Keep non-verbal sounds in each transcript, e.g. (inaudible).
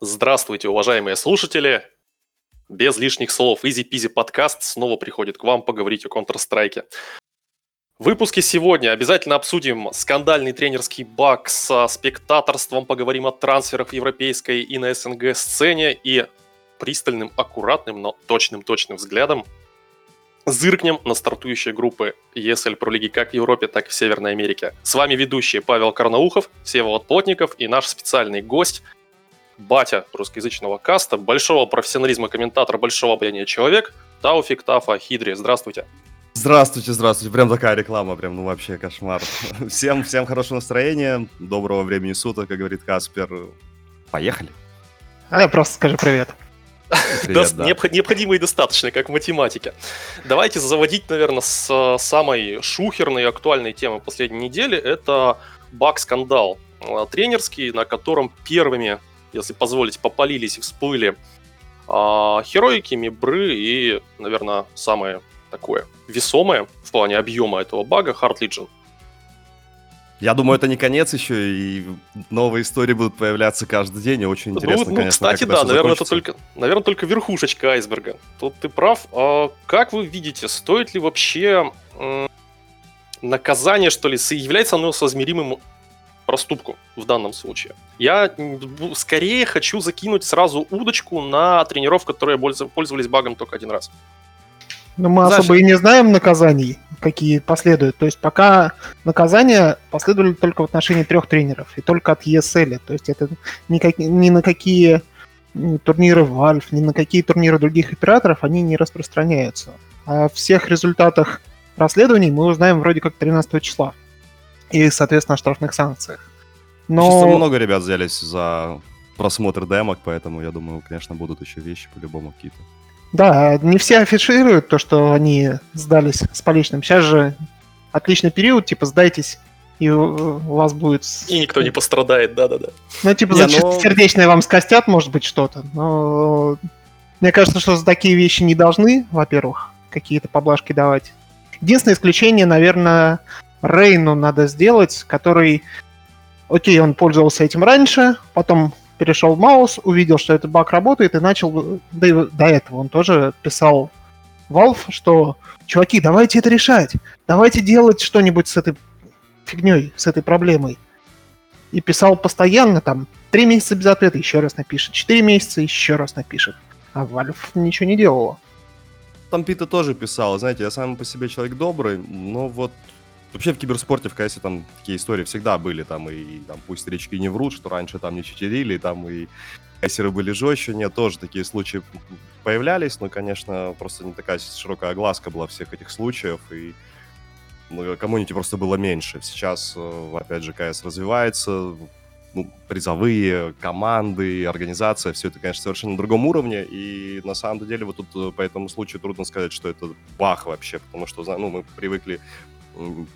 Здравствуйте, уважаемые слушатели! Без лишних слов, Peasy подкаст снова приходит к вам поговорить о Counter-Strike. В выпуске сегодня обязательно обсудим скандальный тренерский баг со спектаторством, поговорим о трансферах в европейской и на СНГ сцене и пристальным, аккуратным, но точным-точным взглядом зыркнем на стартующие группы ESL про лиги как в Европе, так и в Северной Америке. С вами ведущие Павел Карнаухов, Всеволод Плотников и наш специальный гость – батя русскоязычного каста, большого профессионализма комментатора, большого обаяния человек, Тауфик Тафа Хидри. Здравствуйте. Здравствуйте, здравствуйте. Прям такая реклама, прям, ну вообще кошмар. (laughs) Всем, всем хорошего настроения, доброго времени суток, как говорит Каспер. Поехали. А я просто скажи привет. Привет, да. Необходимо и достаточно, как в математике. Давайте заводить, наверное, с самой шухерной и актуальной темы последней недели. Это баг-скандал э, тренерский, на котором первыми если позволить, попалились и всплыли а, хероики, мибры и, наверное, самое такое весомое в плане объема этого бага Hard Legion. Я думаю, это не конец еще, и новые истории будут появляться каждый день, и очень ну, интересно, ну, конечно, Кстати, да, наверное, это только, наверное, только верхушечка айсберга. Тут ты прав. А как вы видите, стоит ли вообще м- наказание, что ли, является оно соизмеримым проступку в данном случае. Я скорее хочу закинуть сразу удочку на тренеров, которые пользовались багом только один раз. Но мы Знаешь, особо и не знаем наказаний, какие последуют. То есть пока наказания последовали только в отношении трех тренеров, и только от ESL. То есть это никак, ни на какие турниры Valve, ни на какие турниры других операторов они не распространяются. А о всех результатах расследований мы узнаем вроде как 13 числа и, соответственно, о штрафных санкциях. Но... Сейчас много ребят взялись за просмотр демок, поэтому я думаю, конечно, будут еще вещи по-любому какие-то. Да, не все афишируют то, что они сдались с поличным. Сейчас же отличный период, типа, сдайтесь, и у вас будет... И никто не пострадает, да-да-да. Ну, типа, не, за но... сердечное вам скостят, может быть, что-то, но... Мне кажется, что за такие вещи не должны, во-первых, какие-то поблажки давать. Единственное исключение, наверное, Рейну надо сделать, который... Окей, он пользовался этим раньше, потом перешел в Маус, увидел, что этот баг работает, и начал... Да и до этого он тоже писал Valve, что чуваки, давайте это решать, давайте делать что-нибудь с этой фигней, с этой проблемой. И писал постоянно, там, три месяца без ответа еще раз напишет, четыре месяца еще раз напишет. А Valve ничего не делала. Там Пита тоже писал, знаете, я сам по себе человек добрый, но вот Вообще в киберспорте в КСе там такие истории всегда были, там и там пусть речки не врут, что раньше там не читерили, там и кассеры были жестче, нет, тоже такие случаи появлялись, но, конечно, просто не такая широкая огласка была всех этих случаев, и ну, комьюнити просто было меньше. Сейчас, э, опять же, КС развивается, ну, призовые, команды, организация, все это, конечно, совершенно на другом уровне, и на самом деле вот тут э, по этому случаю трудно сказать, что это бах вообще, потому что, ну, мы привыкли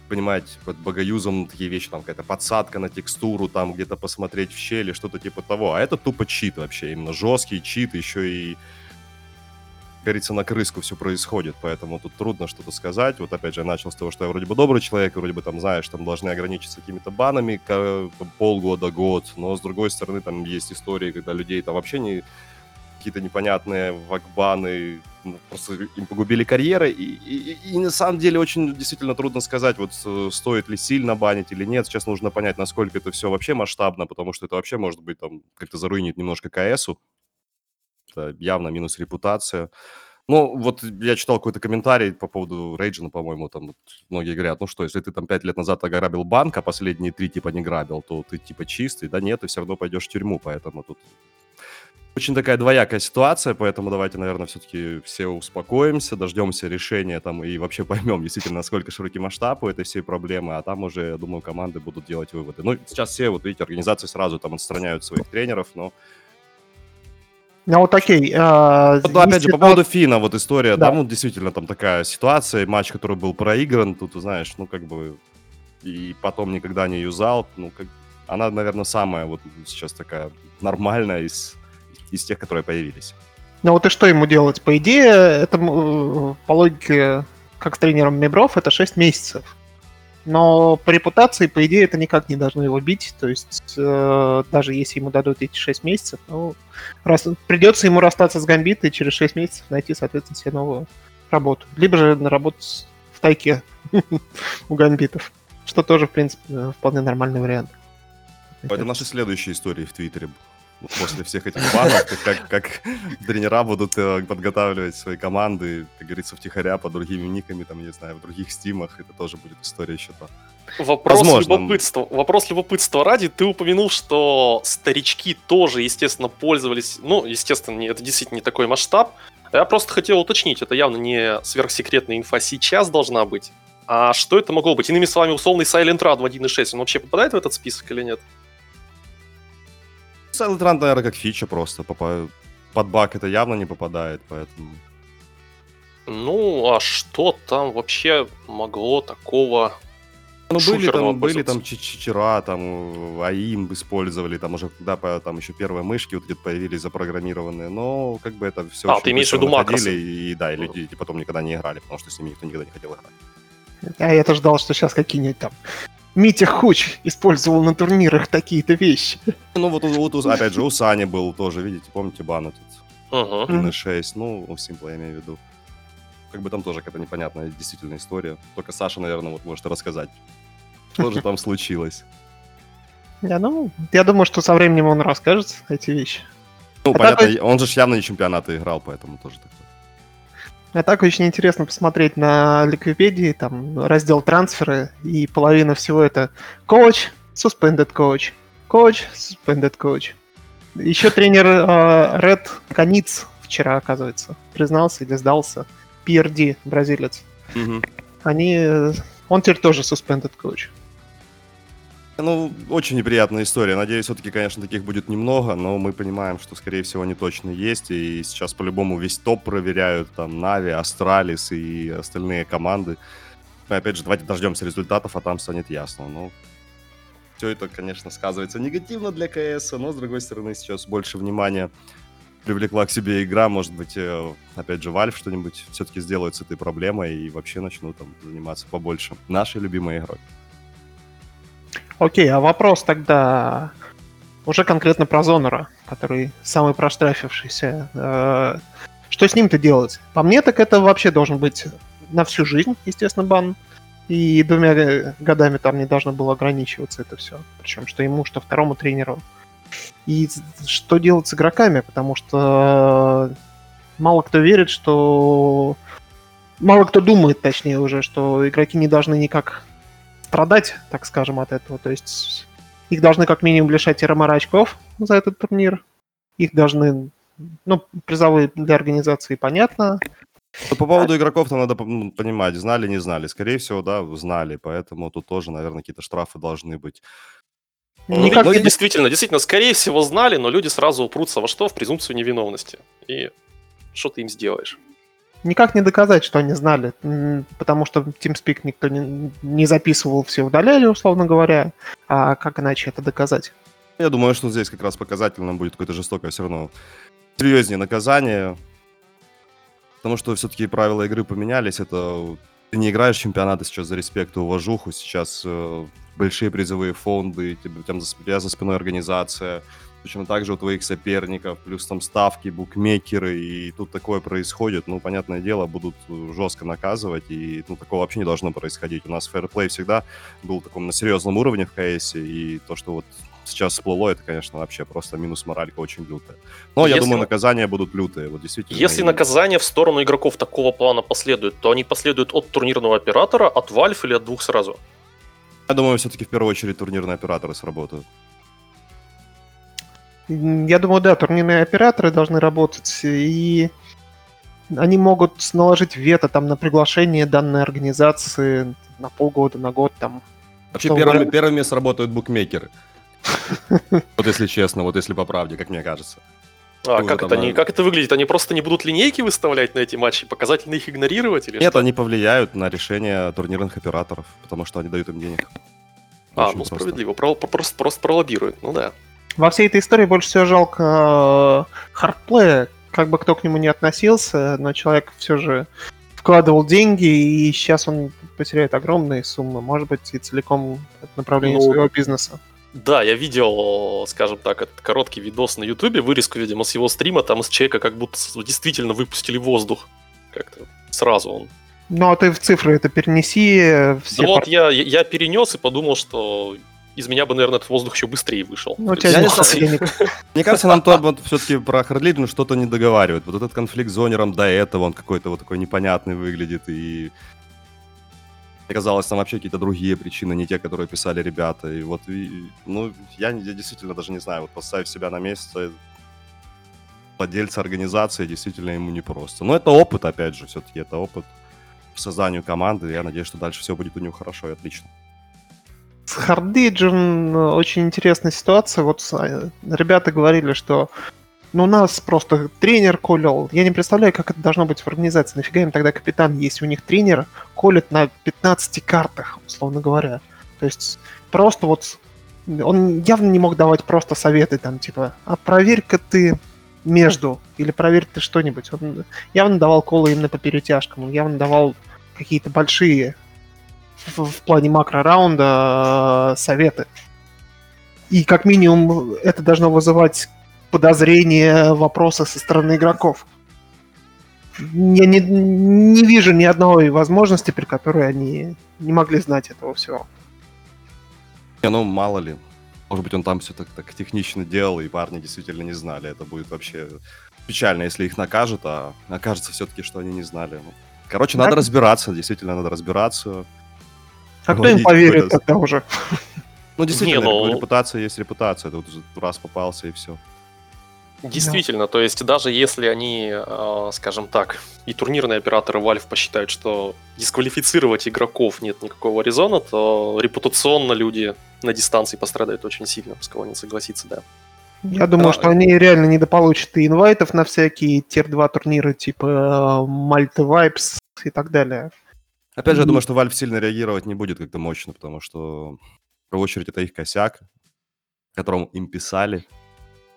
понимать под богоюзом такие вещи, там какая-то подсадка на текстуру, там где-то посмотреть в щели, что-то типа того. А это тупо чит вообще, именно жесткий чит, еще и говорится, на крыску все происходит, поэтому тут трудно что-то сказать. Вот опять же, я начал с того, что я вроде бы добрый человек, вроде бы там, знаешь, там должны ограничиться какими-то банами полгода, год, но с другой стороны там есть истории, когда людей там вообще не какие-то непонятные вакбаны, просто им погубили карьеры, и, и, и на самом деле очень действительно трудно сказать, вот э, стоит ли сильно банить или нет, сейчас нужно понять, насколько это все вообще масштабно, потому что это вообще может быть там как-то заруинит немножко КСу, это явно минус репутация. Ну, вот я читал какой-то комментарий по поводу Рейджина, по-моему, там вот многие говорят, ну что, если ты там пять лет назад ограбил банк, а последние три типа не грабил, то ты типа чистый, да нет, ты все равно пойдешь в тюрьму, поэтому тут очень такая двоякая ситуация, поэтому давайте, наверное, все-таки все успокоимся, дождемся решения там и вообще (laughs) поймем действительно, насколько широкий масштаб у этой всей проблемы, а там уже, я думаю, команды будут делать выводы. Ну, сейчас все, вот видите, организации сразу там отстраняют своих тренеров, но ну вот окей. Э, вот, опять же, по поводу Фина, вот история, да. там вот действительно там такая ситуация, матч, который был проигран, тут, знаешь, ну как бы, и потом никогда не юзал, ну как, она, наверное, самая вот сейчас такая нормальная из из тех, которые появились. Ну вот и что ему делать? По идее, это э, по логике, как с тренером Мебров, это 6 месяцев. Но по репутации, по идее, это никак не должно его бить. То есть, э, даже если ему дадут эти 6 месяцев, ну, раз, придется ему расстаться с Гамбитой и через 6 месяцев найти, соответственно, себе новую работу. Либо же наработать в тайке (laughs) у Гамбитов. Что тоже, в принципе, вполне нормальный вариант. Это наши следующие истории в Твиттере. После всех этих банов, как, как (laughs) тренера будут э, подготавливать свои команды, как говорится, втихаря под другими никами, там, не знаю, в других стимах, это тоже будет история еще то. Вопрос Возможно. любопытства. Вопрос любопытства ради. Ты упомянул, что старички тоже, естественно, пользовались. Ну, естественно, это действительно не такой масштаб. Я просто хотел уточнить, это явно не сверхсекретная инфа сейчас должна быть. А что это могло быть? Иными словами, условный Silent Run в 1.6, он вообще попадает в этот список или нет? Silent Run, наверное, как фича просто. Под баг это явно не попадает, поэтому... Ну, а что там вообще могло такого ну, были там, были там чичера, там, АИМ использовали, там уже когда там еще первые мышки вот где-то появились запрограммированные, но как бы это все... А, ты имеешь в виду макросы? И, да, и люди и потом никогда не играли, потому что с ними никто никогда не хотел играть. А я-то ждал, что сейчас какие-нибудь там Митя Хуч использовал на турнирах такие-то вещи. Ну вот, вот опять же, у Сани был тоже, видите, помните, бан этот? Угу. 1.6, ну, у Симпла я имею в виду. Как бы там тоже какая-то непонятная действительно история. Только Саша, наверное, вот может рассказать, что же там случилось. Я, ну, я думаю, что со временем он расскажет эти вещи. Ну, а понятно, так... он же явно не чемпионаты играл, поэтому тоже такое. А так очень интересно посмотреть на Ликвипедии, там раздел трансферы, и половина всего это coach, suspended coach, coach, suspended coach. Еще тренер э, Red Canids вчера, оказывается, признался или сдался. PRD, бразилец. Угу. Они... Он теперь тоже suspended coach. Ну, очень неприятная история. Надеюсь, все-таки, конечно, таких будет немного, но мы понимаем, что, скорее всего, они точно есть. И сейчас, по-любому, весь топ проверяют. Там NAVI, Astralis и остальные команды. Но, опять же, давайте дождемся результатов, а там станет ясно. Но все это, конечно, сказывается негативно для КС, но, с другой стороны, сейчас больше внимания привлекла к себе игра, может быть, э, опять же, Valve что-нибудь все-таки сделает с этой проблемой и вообще начнут там заниматься побольше нашей любимой игрой. Окей, а вопрос тогда уже конкретно про Зонора, который самый проштрафившийся. Э, что с ним-то делать? По мне, так это вообще должен быть на всю жизнь, естественно, бан. И двумя годами там не должно было ограничиваться это все. Причем что ему, что второму тренеру. И что делать с игроками? Потому что мало кто верит, что... Мало кто думает, точнее, уже, что игроки не должны никак страдать, так скажем, от этого. То есть их должны как минимум лишать РМР очков за этот турнир. Их должны... Ну, призовые для организации понятно. Ну, по поводу игроков-то надо ну, понимать, знали, не знали. Скорее всего, да, знали, поэтому тут тоже, наверное, какие-то штрафы должны быть. Ну, Никак... ну, действительно, действительно, скорее всего, знали, но люди сразу упрутся во что? В презумпцию невиновности. И что ты им сделаешь? Никак не доказать, что они знали, потому что TeamSpeak никто не, не записывал, все удаляли, условно говоря. А как иначе это доказать? Я думаю, что здесь как раз показательным будет какое-то жестокое все равно серьезнее наказание, потому что все-таки правила игры поменялись. Это ты не играешь чемпионаты сейчас за респект и уважуху, сейчас э, большие призовые фонды, у тебя за спиной организация, точно так же у твоих соперников, плюс там ставки, букмекеры, и тут такое происходит, ну, понятное дело, будут жестко наказывать, и ну, такого вообще не должно происходить. У нас фэрплей всегда был таком на серьезном уровне в КС, и то, что вот сейчас всплыло, это, конечно, вообще просто минус моралька очень лютая. Но если... я думаю, наказания будут лютые, вот действительно. Если и... наказания в сторону игроков такого плана последуют, то они последуют от турнирного оператора, от Valve или от двух сразу? Я думаю, все-таки в первую очередь турнирные операторы сработают. Я думаю, да, турнирные операторы должны работать, и они могут наложить вето там на приглашение данной организации на полгода, на год там. Вообще первыми, первыми сработают букмекеры. (laughs) Вот если честно, вот если по правде, как мне кажется. А как это, они, как это выглядит? Они просто не будут линейки выставлять на эти матчи, показательно их игнорировать или Нет, что? они повлияют на решение турнирных операторов, потому что они дают им денег. А, Очень ну просто. справедливо, про, просто, просто пролоббируют, ну да. Во всей этой истории больше всего жалко э, хардплея, как бы кто к нему не относился, но человек все же вкладывал деньги, и сейчас он потеряет огромные суммы, может быть, и целиком от направления Ну, своего бизнеса. Да, я видел, скажем так, этот короткий видос на Ютубе, вырезку, видимо, с его стрима, там из человека как будто действительно выпустили воздух. Как-то сразу он. Ну, а ты в цифры это перенеси, э, все вот пар- я, я, я перенес и подумал, что из меня бы, наверное, этот воздух еще быстрее вышел. Ну, есть, Я не знаю. (laughs) Мне кажется, нам то вот все-таки про Хардлиден что-то не договаривают. Вот этот конфликт с Зонером до этого, он какой-то вот такой непонятный выглядит, и оказалось, там вообще какие-то другие причины, не те, которые писали ребята. И вот, и- ну, я, не- я действительно даже не знаю, вот поставив себя на место владельца организации, действительно ему непросто. Но это опыт, опять же, все-таки это опыт по созданию команды. Я надеюсь, что дальше все будет у него хорошо и отлично. С Хардиджем очень интересная ситуация. Вот э, ребята говорили, что ну, у нас просто тренер колел. Я не представляю, как это должно быть в организации. Нафига им тогда капитан, если у них тренер колет на 15 картах, условно говоря. То есть просто вот он явно не мог давать просто советы там, типа, а проверь-ка ты между, или проверь ты что-нибудь. Он явно давал колы именно по перетяжкам, он явно давал какие-то большие в, в плане макро-раунда э, советы. И как минимум это должно вызывать подозрения, вопросы со стороны игроков. Я не, не вижу ни одной возможности, при которой они не могли знать этого всего. Не, ну, мало ли. Может быть, он там все так, так технично делал, и парни действительно не знали. Это будет вообще печально, если их накажут, а окажется все-таки, что они не знали. Ну, Короче, Да. надо разбираться, действительно надо разбираться. А кто им поверит тогда уже? (laughs) Ну, действительно, Не, ну- репутация есть репутация. Тут раз попался, и все. Действительно, то есть даже если они, э, скажем так, и турнирные операторы Valve посчитают, что дисквалифицировать игроков нет никакого резона, то репутационно люди на дистанции пострадают очень сильно, с кого не согласиться, да. Я думаю, Да. что они реально не дополучат и инвайтов на всякие tier-2 турниры типа Мальты Vibes и так далее. Опять же, я думаю, что Valve сильно реагировать не будет как-то мощно, потому что, в первую очередь, это их косяк, которому им писали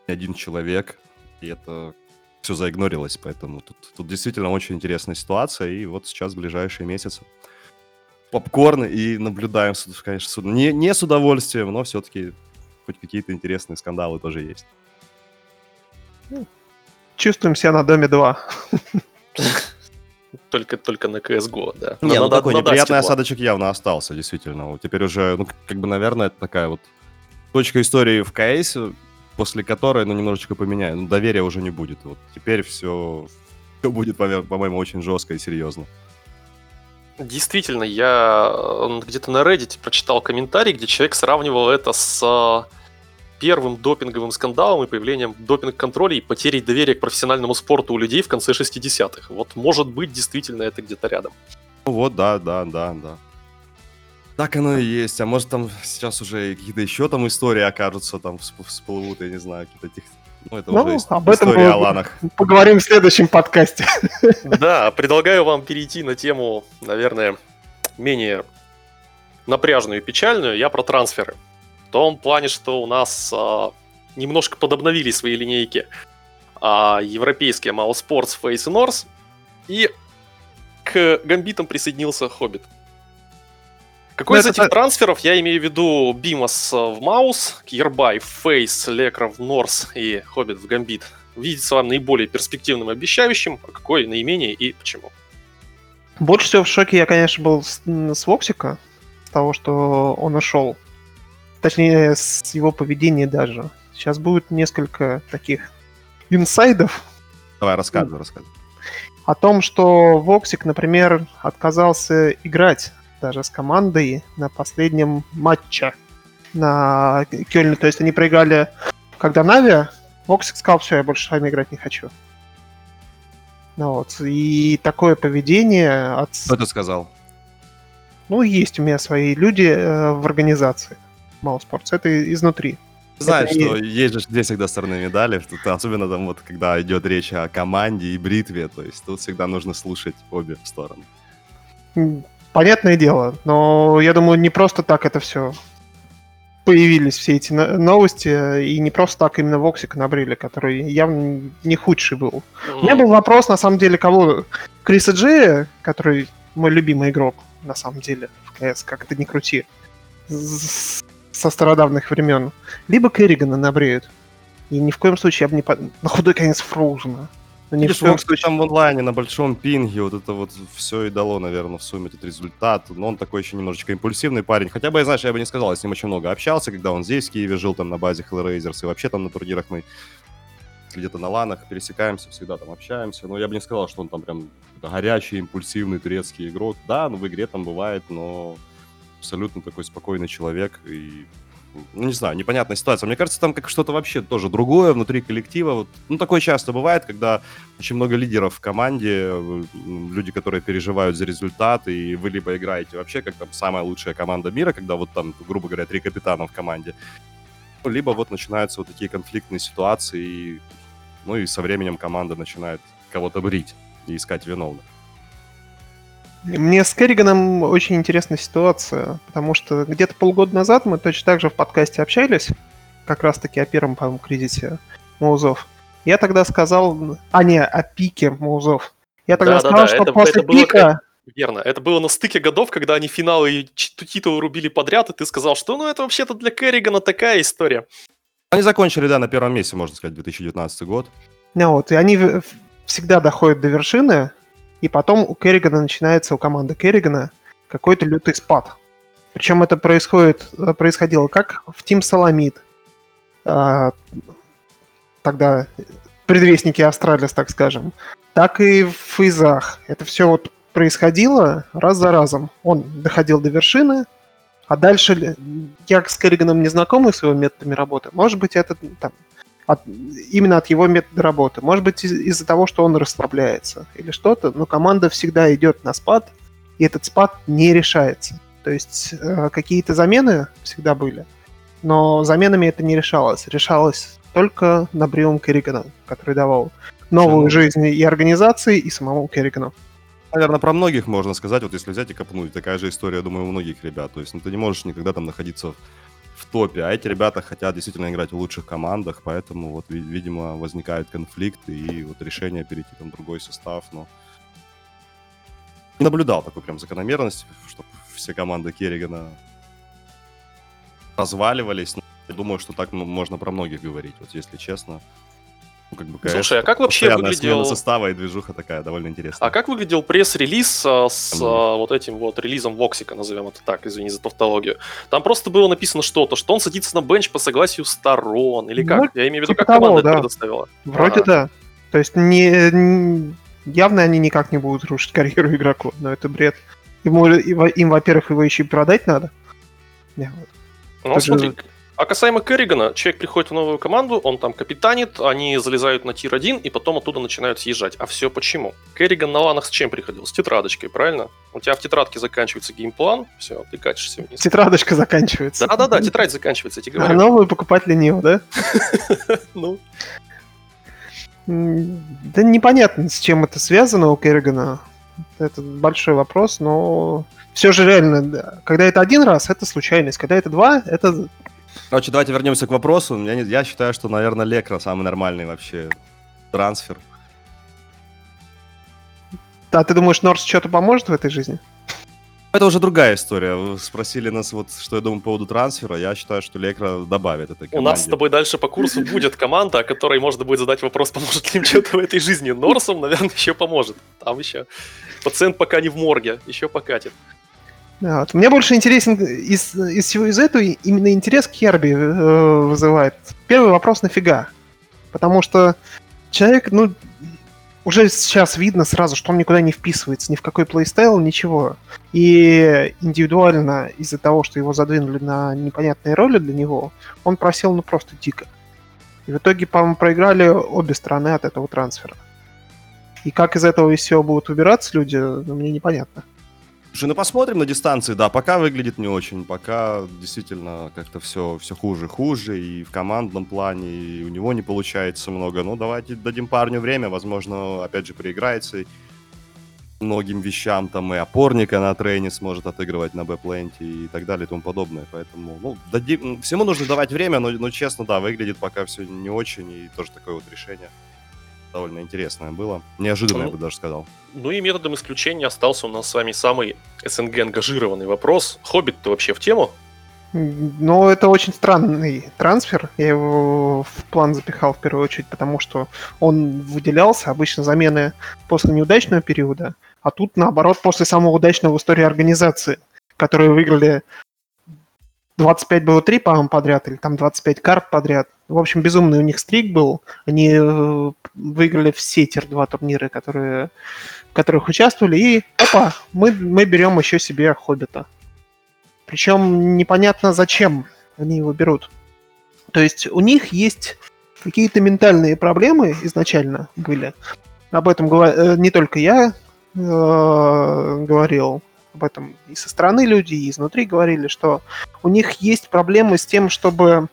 один человек, и это все заигнорилось, поэтому тут, тут действительно очень интересная ситуация, и вот сейчас, в ближайшие месяцы, попкорн и наблюдаем, конечно, с- не, не с удовольствием, но все-таки хоть какие-то интересные скандалы тоже есть. Чувствуем себя на Доме 2. (laughs) Только, только на CSGO, да. Не, ну такой неприятный осадочек явно остался, действительно. Теперь уже, ну, как бы, наверное, это такая вот точка истории в КС, после которой, ну, немножечко поменяю. Ну, доверия уже не будет. Вот теперь все, все будет, по-моему, очень жестко и серьезно. Действительно, я э, где-то на Reddit прочитал комментарий, где человек сравнивал это с э, первым допинговым скандалом и появлением допинг-контроля и потерей доверия к профессиональному спорту у людей в конце 60-х. Вот может быть действительно это где-то рядом. Ну вот, да, да, да, да. Так оно и есть. А может там сейчас уже какие-то еще там истории окажутся, там всп- всплывут, я не знаю, какие-то тех... Ну, это Ну, уже об этом история о ланах. Поговорим в следующем подкасте. (laughs) Да, предлагаю вам перейти на тему, наверное, менее напряжную и печальную. Я про трансферы. В том плане, что у нас а, немножко подобновили свои линейки а, европейские Mao Sports, Face и North. И к гамбитам присоединился Хоббит. Какой Ну, из это этих трансферов, я имею в виду Bymas в Mouz, Kjaerbye в FaZe, Лекра в North и Хоббит в Гамбит, видится вам наиболее перспективным и обещающим, а какой наименее и почему? Больше всего в шоке я, конечно, был с, с Воксика, с того, что он ушел. Точнее, с его поведения даже. Сейчас будет несколько таких инсайдов Давай, рассказывай, рассказывай. о том, что Воксик, например, отказался играть даже с командой на последнем матче на Кёльне. То есть они проиграли, когда Нави, Воксик сказал, все, я больше с вами играть не хочу. Ну вот. И такое поведение от... Кто это сказал? Ну, есть у меня свои люди э, в организации Мауспортс. Это изнутри. Знаешь, Это что есть же две всегда стороны медали, тут особенно там вот, когда идет речь о команде и бритве, то есть тут всегда нужно слушать обе стороны. Понятное дело, но я думаю, не просто так это все появились все эти но- новости, и не просто так именно Воксик набрили, который явно не худший был. У меня был вопрос, на самом деле, кого? Криса Джея, который мой любимый игрок, на самом деле, в КС, как это ни крути, с- со стародавних времен. Либо Керригана набреют. И ни в коем случае я бы не... по- На худой конец Фроузена. Но ни в Видишь, коем вот случае... там в онлайне на большом пинге вот это вот все и дало, наверное, в сумме этот результат. Но он такой еще немножечко импульсивный парень. Хотя бы, знаешь, я бы не сказал, я с ним очень много общался, когда он здесь, в Киеве, жил там на базе Hellraisers, и вообще там на турнирах мы где-то на ланах пересекаемся, всегда там общаемся. Но я бы не сказал, что он там прям горячий, импульсивный турецкий игрок. Да, ну в игре там бывает, но абсолютно такой спокойный человек и ну, не знаю, непонятная ситуация. Мне кажется, там как что-то вообще тоже другое внутри коллектива. Вот, ну, такое часто бывает, когда очень много лидеров в команде, э, люди, которые переживают за результат, и вы либо играете вообще как там самая лучшая команда мира, когда вот там, грубо говоря, три капитана в команде, либо вот начинаются вот такие конфликтные ситуации, и, ну и со временем команда начинает кого-то брить и искать виновных. Мне с Керриганом очень интересная ситуация, потому что где-то полгода назад мы точно так же в подкасте общались, как раз-таки о первом, по-моему, кризисе Маузов. Я тогда сказал... А, не, о пике Маузов. Я тогда Да-да-да, сказал, что это- после это было пика... Верно. Это было на стыке годов, когда они финалы и титулы рубили подряд, и ты сказал, что ну это вообще-то для Керригана такая история. Они закончили, да, на первом месте, можно сказать, 2019 год. Ну вот, и они всегда доходят до вершины, и потом у Керригана начинается, у команды Керригана, какой-то лютый спад. Причем это происходит, э, происходило как в Team SoloMid, а, тогда предвестники Астралис, так скажем, так и в Фейзах. Это все вот происходило раз за разом. Он доходил до вершины, а дальше ли- я с Керриганом не знакомый с его методами работы. Может быть, это там, от- именно от его метода работы. Может быть, из- из-за того, что он расслабляется или что-то, но команда всегда идет на спад, и этот спад не решается. То есть э, какие-то замены всегда были, но заменами это не решалось. Решалось только набривом Керригана, который давал новую Ну, жизнь и организации, и самому Керригану. Наверное, про многих можно сказать, вот если взять и копнуть, такая же история, думаю, у многих ребят. То есть, ну, ты не можешь никогда там находиться в, в топе, а эти ребята хотят действительно играть в лучших командах, поэтому вот, ви- видимо, возникают конфликты и вот решение перейти там в другой состав, но не наблюдал такой прям закономерности, чтобы все команды Керригана разваливались. Но я думаю, что так ну, можно про многих говорить, вот если честно. Ну, как бы, Слушай, конечно, а как вообще выглядел... состава и движуха такая довольно интересная. А как выглядел пресс-релиз а, с Мгм. а, вот этим вот релизом Воксика, назовем это так, извини за тавтологию? Там просто было написано что-то, что он садится на бенч по согласию сторон, или как? Ну, Я имею в виду, типа как команда того, это да. предоставила. Вроде Ага. да. То есть не, н- явно они никак не будут рушить карьеру игроку, но это бред. Ему, им, во-первых, его еще и продать надо. Не, вот. Ну, Это же- смотри, а касаемо Керригана, человек приходит в новую команду, он там капитанит, они залезают на tier-1 и потом оттуда начинают съезжать. А все почему? Керриган на ланах с чем приходил? С тетрадочкой, правильно? У тебя в тетрадке заканчивается game plan, все, ты катишься вниз. Тетрадочка заканчивается. Да-да-да, тетрадь заканчивается, я тебе А говорю. новую покупать лениво, да? (laughs) Ну, Да непонятно, с чем это связано у Керригана. Это большой вопрос, но все же реально, да, когда это один раз, это случайность. Когда это два, это Короче, давайте вернемся к вопросу. Я, не- я считаю, что, наверное, Лекра самый нормальный вообще трансфер. А ты думаешь, Норс что-то поможет в этой жизни? Это уже другая история. Вы спросили нас, вот, что я думаю по поводу трансфера. Я считаю, что Лекра добавит этой у нас с тобой дальше по курсу будет команда, о которой можно будет задать вопрос, поможет ли им что-то в этой жизни. Норсом, наверное, (laughs) еще поможет. Там еще пациент пока не в морге, еще покатит. Вот. Мне больше интересен из, из всего из этого именно интерес к Херби э, вызывает. Первый вопрос нафига? Потому что человек, ну, уже сейчас видно сразу, что он никуда не вписывается, ни в какой плейстайл, ничего. И индивидуально из-за того, что его задвинули на непонятные роли для него, он просел ну просто дико. И в итоге, по-моему, проиграли обе стороны от этого трансфера. И как из этого из всего будут выбираться люди, ну, мне непонятно. Слушай, ну посмотрим на дистанции. Да, пока выглядит не очень. Пока действительно как-то все, все хуже хуже. И в командном плане, и у него не получается много. Ну, давайте дадим парню время. Возможно, опять же, проиграется. многим вещам, там и опорника на трейне сможет отыгрывать на бэпленте и так далее и тому подобное. Поэтому, ну, дади... всему нужно давать время, но, но честно, да, выглядит пока все не очень, и тоже такое вот решение довольно интересное было. Неожиданное, Ну, я бы даже сказал. Ну и методом исключения остался у нас с вами самый СНГ ангажированный вопрос. Хоббит ты вообще в тему? Но это очень странный трансфер. Я его в план запихал в первую очередь, потому что он выделялся. Обычно замены после неудачного периода, а тут, наоборот, после самого удачного в истории организации, которые выиграли 25 было 3, по-моему, подряд, или там 25 карт подряд. В общем, безумный у них стрик был. Они э, выиграли все тир-2 турниры, которые, в которых участвовали, и опа, мы, мы берем еще себе Хоббита. Причем непонятно, зачем они его берут. То есть у них есть какие-то ментальные проблемы изначально были. Об этом э, не только я э, говорил, об этом и со стороны люди, и изнутри говорили, что у них есть проблемы с тем, чтобы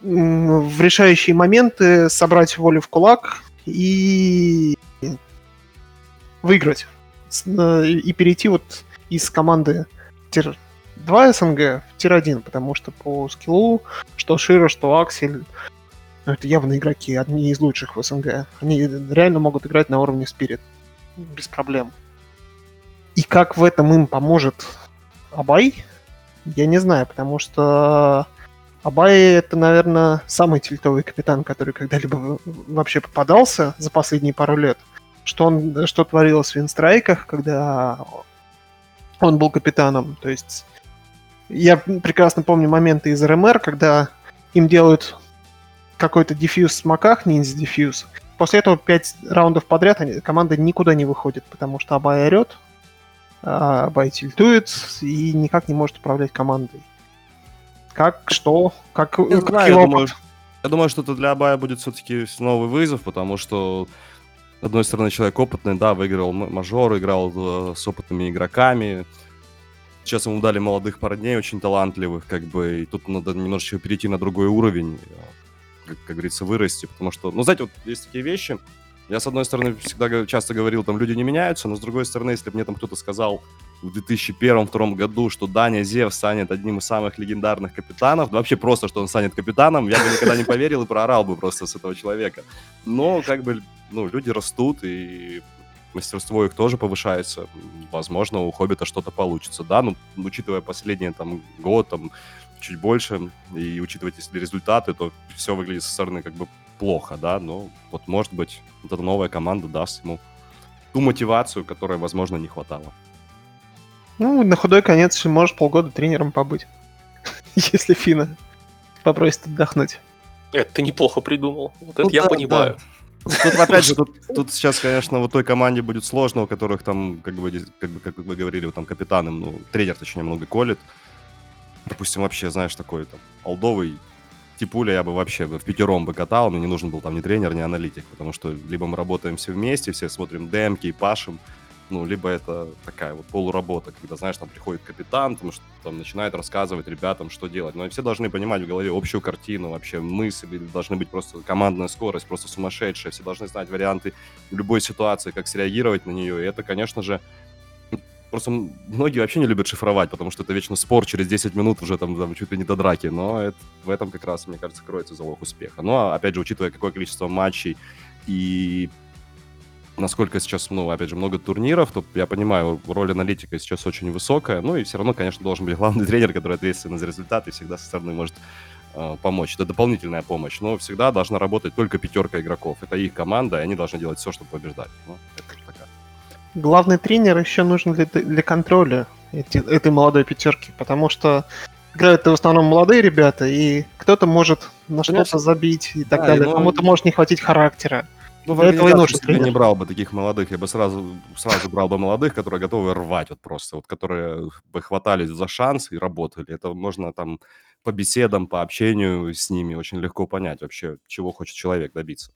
в решающие моменты собрать волю в кулак и выиграть. Э, И перейти вот из команды tier 2 СНГ в tier-1, потому что по скиллу, что Шира, что Аксель, ну, это явно игроки, одни из лучших в СНГ. Они реально могут играть на уровне Спирит. Без проблем. И как в этом им поможет Абай, я не знаю, потому что Абай это, наверное, самый тильтовый капитан, который когда-либо вообще попадался за последние пару лет. Что, он, что творилось в Винстрайках, когда он был капитаном. То есть я прекрасно помню моменты из РМР, когда им делают какой-то дефьюз в смоках, ниндзя дефьюз. После этого пять раундов подряд они- команда никуда не выходит, потому что Абай орет, а тильтует и никак не может управлять командой. Как, что, как, Не как знаю, его я думаю, я думаю, что это для Абая будет все-таки новый вызов, потому что, с одной стороны, человек опытный, да, выиграл мажор, играл э, с опытными игроками. Сейчас ему дали молодых парней, очень талантливых, как бы, и тут надо немножечко перейти на другой уровень, э, как, как говорится, вырасти, потому что, ну, знаете, вот есть такие вещи, я, с одной стороны, всегда часто говорил, там, люди не меняются, но, с другой стороны, если бы мне там кто-то сказал в 2001-2002 году, что Даня Зев станет одним из самых легендарных капитанов, да вообще просто, что он станет капитаном, я бы никогда не поверил и проорал бы просто с этого человека. Но, как бы, ну, люди растут, и мастерство их тоже повышается. Возможно, у Хоббита что-то получится, да, ну, учитывая последний, там, год, там, чуть больше, и учитывать, если результаты, то все выглядит со стороны как бы плохо, да, но вот, может быть, вот эта новая команда даст ему ту мотивацию, которой, возможно, не хватало. Ну, на худой конец можешь полгода тренером побыть. (laughs) Если Фина попросит отдохнуть. Это ты неплохо придумал. Вот это Ну я да, понимаю. Тут, опять же, тут, (laughs) тут сейчас, конечно, вот той команде будет сложно, у которых там, как бы, как, бы, как вы говорили, вот там капитаны, ну, тренер, точнее, много колет. Допустим, вообще, знаешь, такой там олдовый типуля я бы вообще в пятером бы катал, мне не нужен был там ни тренер, ни аналитик, потому что либо мы работаем все вместе, все смотрим демки и пашем, ну, либо это такая вот полуработа, когда, знаешь, там приходит капитан, там, что, там начинает рассказывать ребятам, что делать. Но все должны понимать в голове общую картину, вообще мысли, должны быть просто командная скорость, просто сумасшедшая, все должны знать варианты любой ситуации, как среагировать на нее. И это, конечно же, просто многие вообще не любят шифровать, потому что это вечно спор, через 10 минут уже там, там чуть ли не до драки. Но это, в этом как раз, мне кажется, кроется залог успеха. Ну, а опять же, учитывая, какое количество матчей и насколько сейчас, ну, опять же, много турниров, то я понимаю, роль аналитика сейчас очень высокая, ну, и все равно, конечно, должен быть (laughs) главный тренер, который ответственен за результат и всегда со стороны может э, помочь. Это дополнительная помощь, но всегда должна работать только пятерка игроков. Это их команда, и они должны делать все, чтобы побеждать. Ну, это. Главный тренер еще нужен для, для контроля эти- этой молодой пятерки, потому что играют в основном молодые ребята, и кто-то может на что-то забить и так Да, далее. ну, Кому-то может не хватить характера. Ну, в этого и нужен себе не тренер. брал бы таких молодых, я бы сразу, сразу брал бы молодых, которые готовы рвать вот просто, вот которые бы хватались за шанс и работали. Это можно там по беседам, по общению с ними очень легко понять вообще, чего хочет человек добиться.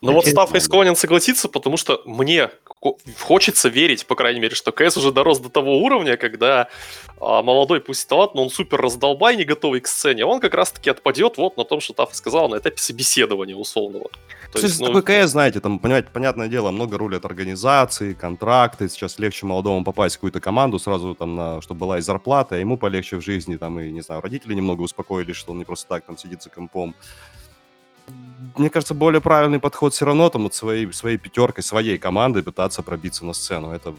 Но вот Интересно, Стаффой склонен согласиться, потому что мне хочется верить, по крайней мере, что КС уже дорос до того уровня, когда а, молодой, пусть и талант, но он супер раздолбай, не готовый к сцене, он как раз-таки отпадет вот на том, что Тафф сказал, на этапе собеседования условного. То То есть, ну, такой КС, знаете, там, понимаете, понятное дело, много рулят организации, контракты. Сейчас легче молодому попасть в какую-то команду сразу, там, на, чтобы была и зарплата, а ему полегче в жизни, там, и, не знаю, родители немного успокоились, что он не просто так там сидит за компом. Мне кажется, более правильный подход все равно там вот своей, своей пятеркой, своей командой пытаться пробиться на сцену. Это,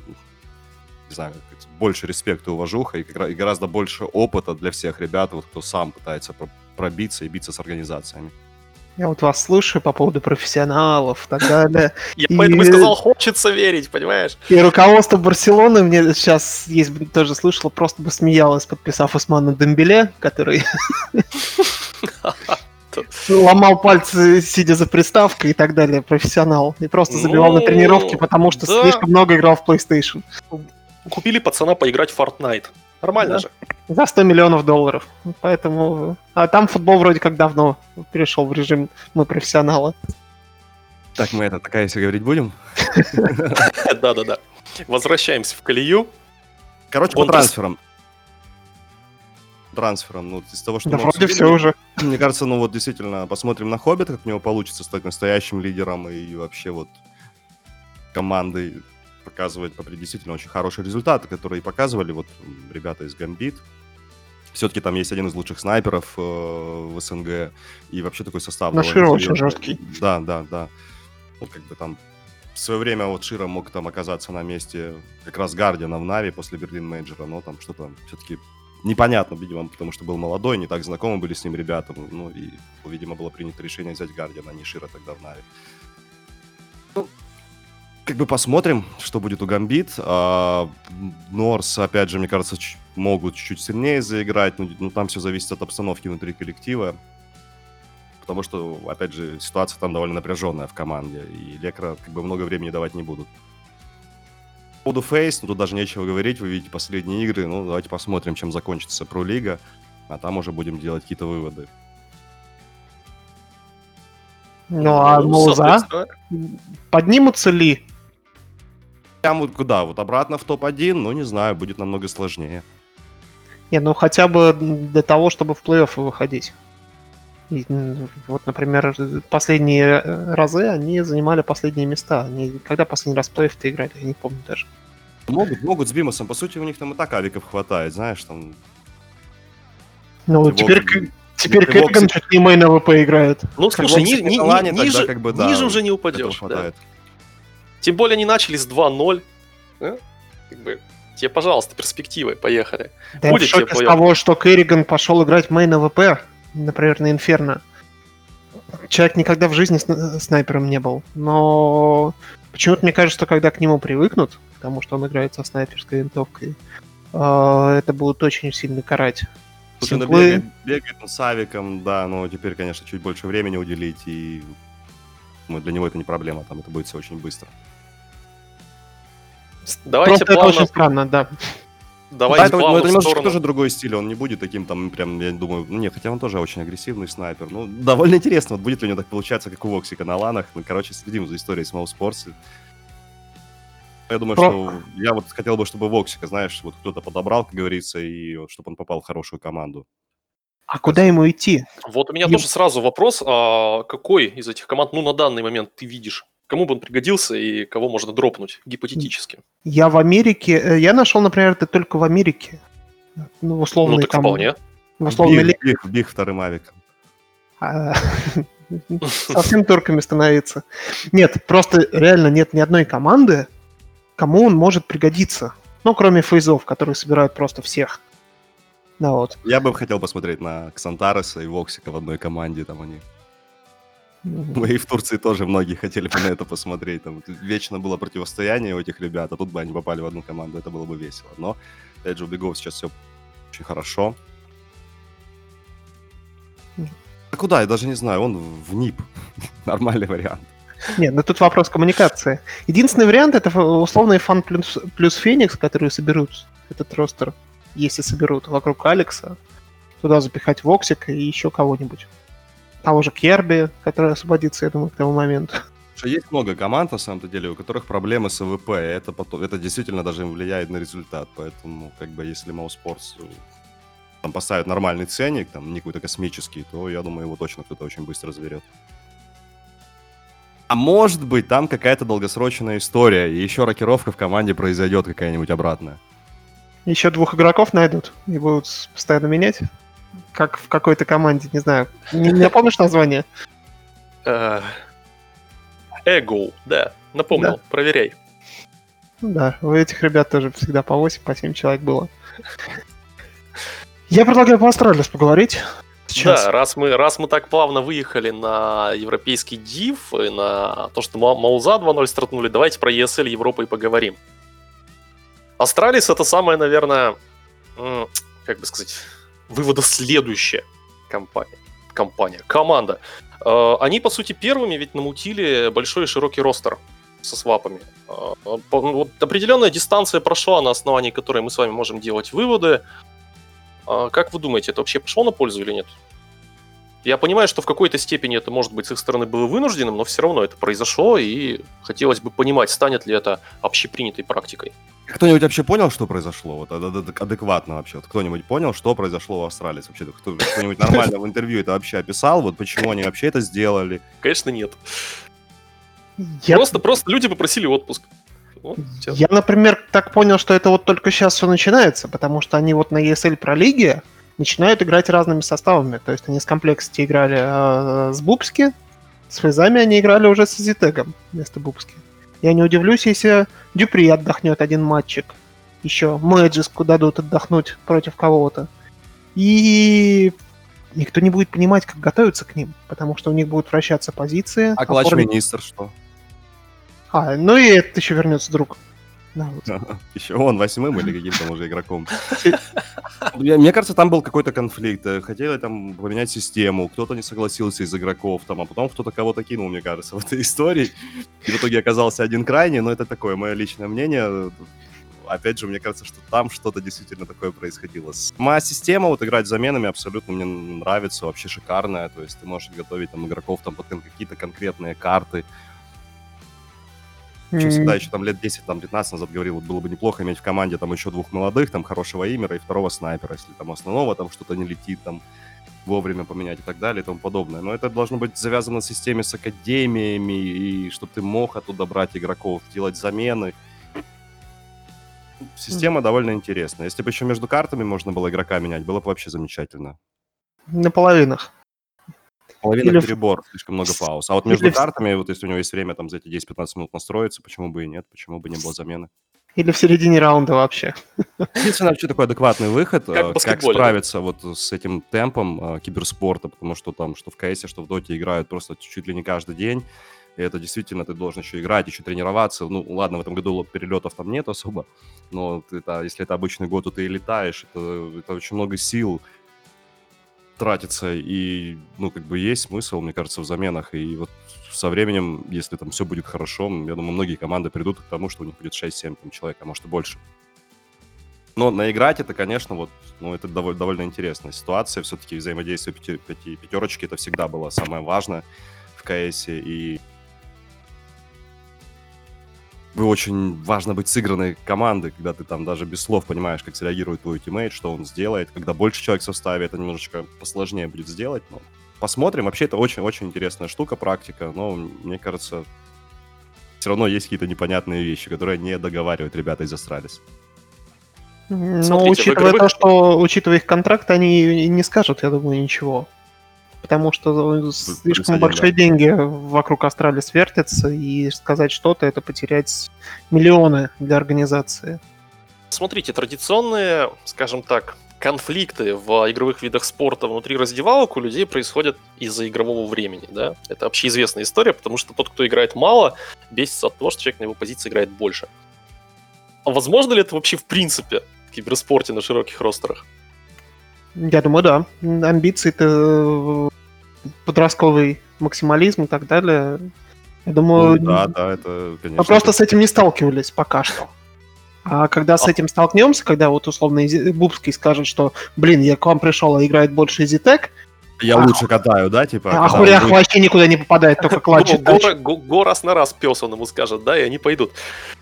не знаю, больше респекта и уважуха, и, и гораздо больше опыта для всех ребят, вот, кто сам пытается про- пробиться и биться с организациями. Я вот вас слушаю по поводу профессионалов и так далее. я и- поэтому и сказал, хочется верить, понимаешь? И руководство Барселоны мне сейчас, есть бы тоже слышала, просто бы смеялось, подписав Усмана Дембеле, который (laughs) (laughs) ломал пальцы, сидя за приставкой и так далее, профессионал. И просто забивал на Ну, тренировки, потому что да. слишком много играл в PlayStation. Купили пацана поиграть в Fortnite. Нормально Да. же. За 100 миллионов долларов. Поэтому... А там футбол вроде как давно перешел в режим мы профессионалы. Так, мы это такая если говорить будем? (laughs) Да-да-да. Возвращаемся в колею. Короче, по трансферам. Трансферам, ну, из того, что Да мы вроде все уже. Мне кажется, ну вот действительно, посмотрим на Хоббита, как у него получится стать настоящим лидером и вообще вот командой показывает попри- действительно очень хорошие результаты, которые показывали вот ребята из Гамбит. Все-таки там есть один из лучших снайперов э, в СНГ, и вообще такой состав. Но Широ очень жесткий. Да, да, да. Ну, как бы там в свое время вот Шира мог там оказаться на месте как раз Гардиана в Нави после Берлин Мейджора, но там что-то все-таки непонятно, видимо, потому что был молодой, не так знакомы были с ним ребята, ну и, видимо, было принято решение взять Гардиана, а не Шира тогда в Нави. Ну, как бы посмотрим, что будет у Гамбит. А, North, опять же, мне кажется, могут чуть-чуть сильнее заиграть, но ну, там все зависит от обстановки внутри коллектива. Потому что, опять же, ситуация там довольно напряженная в команде, и Лекра как бы много времени давать не будут. По поводу Фейс, ну тут даже нечего говорить, вы видите последние игры, ну давайте посмотрим, чем закончится Про-лига, а там уже будем делать какие-то выводы. Ну а Мулза? соответственно, Поднимутся ли? Прям вот куда? Вот обратно в топ-1, ну не знаю, будет намного сложнее. Не, ну хотя бы для того, чтобы в плей-офф выходить. И, вот, например, последние разы они занимали последние места. Они, когда последний раз в плей-офф играли, я не помню даже. Могут, могут с Бимосом, по сути, у них там и так авиков хватает, знаешь, там... Ну, теперь, теперь его Керриган к- чуть не main AWP играет. Ну, слушай, ни- ни- ни- тогда ниже, как бы, да, ниже уже не упадешь. да. Тем более они начали с 2-0. да? Как бы, тебе, пожалуйста, перспективы, поехали. Да я в Будет тебе с плей-офф. того, что Керриган пошел играть main AWP, например, на Инферно. Человек никогда в жизни сна- снайпером не был. Но почему-то мне кажется, что когда к нему привыкнут, потому что он играет со снайперской винтовкой, э, это будут очень сильно карать. Ну, Симплы. бегает, бегает он с авиком, да, но теперь, конечно, чуть больше времени уделить, и ну, для него это не проблема, там это будет все очень быстро. Давайте Просто это плавно, очень странно, да. Давайте да, это, ну, плавно это сторону. тоже другой стиль, он не будет таким там прям, я думаю, ну нет, хотя он тоже очень агрессивный снайпер. Ну, довольно интересно, вот будет ли у него так получаться, как у Воксика на ланах. Ну, короче, следим за историей с Спорте. Я думаю, Про- что я вот хотел бы, чтобы Воксика, знаешь, вот кто-то подобрал, как говорится, и вот, чтобы он попал в хорошую команду. А куда ему идти? Вот у меня Ем- тоже сразу вопрос, а какой из этих команд, ну, на данный момент ты видишь? Кому бы он пригодился и кого можно дропнуть, гипотетически? Я в Америке... э, Я нашел, например, это только в Америке. Ну, в Ну, условной так там... вполне. В условной ли- Биг, биг, биг вторым авиком. А, (laughs) Совсем турками становиться. Нет, просто реально нет ни одной команды, кому он может пригодиться. Ну, кроме фейзов, которые собирают просто всех. Да вот. Я бы хотел посмотреть на Ксантареса и Воксика в одной команде, там они. Ну и в Турции тоже многие хотели бы на это посмотреть. Там вечно было противостояние у этих ребят, а тут бы они попали в одну команду, это было бы весело. Но, опять же, у Бегов сейчас все очень хорошо. А куда? Я даже не знаю, он в НИП. (laughs) Нормальный вариант. Нет, ну тут вопрос коммуникации. Единственный вариант это условный фан плюс, плюс Феникс, которые соберут этот ростер, если соберут вокруг Алекса, туда запихать Воксика и еще кого-нибудь. Того же Керби, который освободится, я думаю, к тому моменту. Есть много команд, на самом-то деле, у которых проблемы с AWP, и это, потом, это действительно даже влияет на результат. Поэтому, как бы, если Мауспортс там поставят нормальный ценник, там, не какой-то космический, то, я думаю, его точно кто-то очень быстро заберет. А может быть, там какая-то долгосрочная история, и еще рокировка в команде произойдет какая-нибудь обратная. Еще двух игроков найдут и будут постоянно менять. Как в какой-то команде, не знаю. Не, не помнишь название? Э, Эго, да. Напомнил, Да. проверяй. Да, у этих ребят тоже всегда по 8, по 7 человек было. Я предлагаю по Астралис поговорить. Сейчас. Да, раз мы, раз мы так плавно выехали на европейский div и на то, что Ма- Mouz'а 2.0 стартнули, давайте про ESL Европы и поговорим. Astralis это самая, наверное, как бы сказать, выводоследующая компания. Компания, команда. Э, Они, по сути, первыми ведь намутили большой и широкий ростер со свапами. Э, ну, Вот определенная дистанция прошла, на основании которой мы с вами можем делать выводы. А Как вы думаете, это вообще пошло на пользу или нет? Я понимаю, что в какой-то степени это, может быть, с их стороны было вынужденным, но все равно это произошло, и хотелось бы понимать, станет ли это общепринятой практикой. Кто-нибудь вообще понял, что произошло? Вот ад- ад- адекватно вообще. Вот кто-нибудь понял, что произошло в Австралии? Вообще, кто, кто-нибудь нормально в интервью это вообще описал? Вот почему они вообще это сделали? Конечно, нет. Я, Просто, просто люди попросили отпуск. Вот, я, например, так понял, что это вот только сейчас все начинается, потому что они вот на ESL про лиги начинают играть разными составами. То есть они с комплексити играли э, с Бубски, с Фейзами они играли уже с Зитегом вместо Бубски. Я не удивлюсь, если Дюпри отдохнет один матчик. Еще Мэджиску дадут отдохнуть против кого-то. И никто не будет понимать, как готовиться к ним, потому что у них будут вращаться позиции. А оформить- министр что? А, ну и этот еще вернется друг. Да, (laughs) вот. Еще он восьмым или каким-то уже игроком. (laughs) Мне кажется, там был какой-то конфликт. Э, Хотели там поменять систему, кто-то не согласился из игроков, там, а потом кто-то кого-то кинул, мне кажется, (laughs) в этой истории. И в итоге оказался один крайний, но это такое мое личное мнение. Опять же, мне кажется, что там что-то действительно такое происходило. Сама система, вот играть заменами, абсолютно мне нравится, вообще шикарная. То есть ты можешь готовить там игроков там под какие-то конкретные карты. Причем всегда еще там лет 10, там 15 назад говорил, вот было бы неплохо иметь в команде там еще двух молодых, там хорошего имера и второго снайпера, если там основного там что-то не летит, там вовремя поменять и так далее и тому подобное. Но это должно быть завязано на системе с академиями, и чтобы ты мог оттуда брать игроков, делать замены. Система довольно интересная. Если бы еще между картами можно было игрока менять, было бы вообще замечательно. На половинах. Половина Или перебор, слишком много пауз. А вот Или между в- картами, вот если у него есть время там за эти 10-15 минут настроиться, почему бы и нет, почему бы не было замены. Или в середине раунда вообще. Единственное, вообще такой адекватный выход, Как э, как да? справиться вот с этим темпом э, киберспорта, потому что там, что в КС, что в Доте играют просто чуть ли не каждый день, и это действительно ты должен еще играть, еще тренироваться. Ну, ладно, в этом году перелетов там нет особо, но ты, это, если это обычный год, то ты и летаешь, это, это очень много сил тратится, и, ну, как бы есть смысл, мне кажется, в заменах, и вот со временем, если там все будет хорошо, я думаю, многие команды придут к тому, что у них будет 6-7 там, человек, а может и больше. Но наиграть это, конечно, вот, ну, это довольно, довольно интересная ситуация. Все-таки взаимодействие пяти, пяти- пятерочки это всегда было самое важное в КС. И вы очень важно быть сыгранной командой, когда ты там даже без слов понимаешь, как среагирует твой тиммейт, что он сделает. Когда больше человек в составе, это немножечко посложнее будет сделать. Но посмотрим. Вообще это очень-очень интересная штука, практика. Но мне кажется, все равно есть какие-то непонятные вещи, которые не договаривают ребята из Астралис. В учитывая игровых- то, что, учитывая их контракт, они не скажут, я думаю, ничего. Потому что слишком большие деньги вокруг Австралии свертятся, и сказать что-то, это потерять миллионы для организации. Смотрите, традиционные, скажем так, конфликты в игровых видах спорта внутри раздевалок у людей происходят из-за игрового времени, да? Это общеизвестная история, потому что тот, кто играет мало, бесится от того, что человек на его позиции играет больше. А возможно ли это вообще в принципе в киберспорте на широких ростерах? Я думаю, да. Амбиции-то э, подростковый максимализм и так далее. Я думаю, Ну, да, да, это, конечно. мы просто с этим не сталкивались пока что. А когда с А- этим столкнемся, когда вот условно Бубский скажет, что, блин, я к вам пришел, а играет больше Изитек, Я А- лучше катаю, да, типа? А Хурях будет- вообще никуда не попадает, только. (laughs) Думал, Гора, Го- Го раз на раз пес он ему скажет, да, и они пойдут.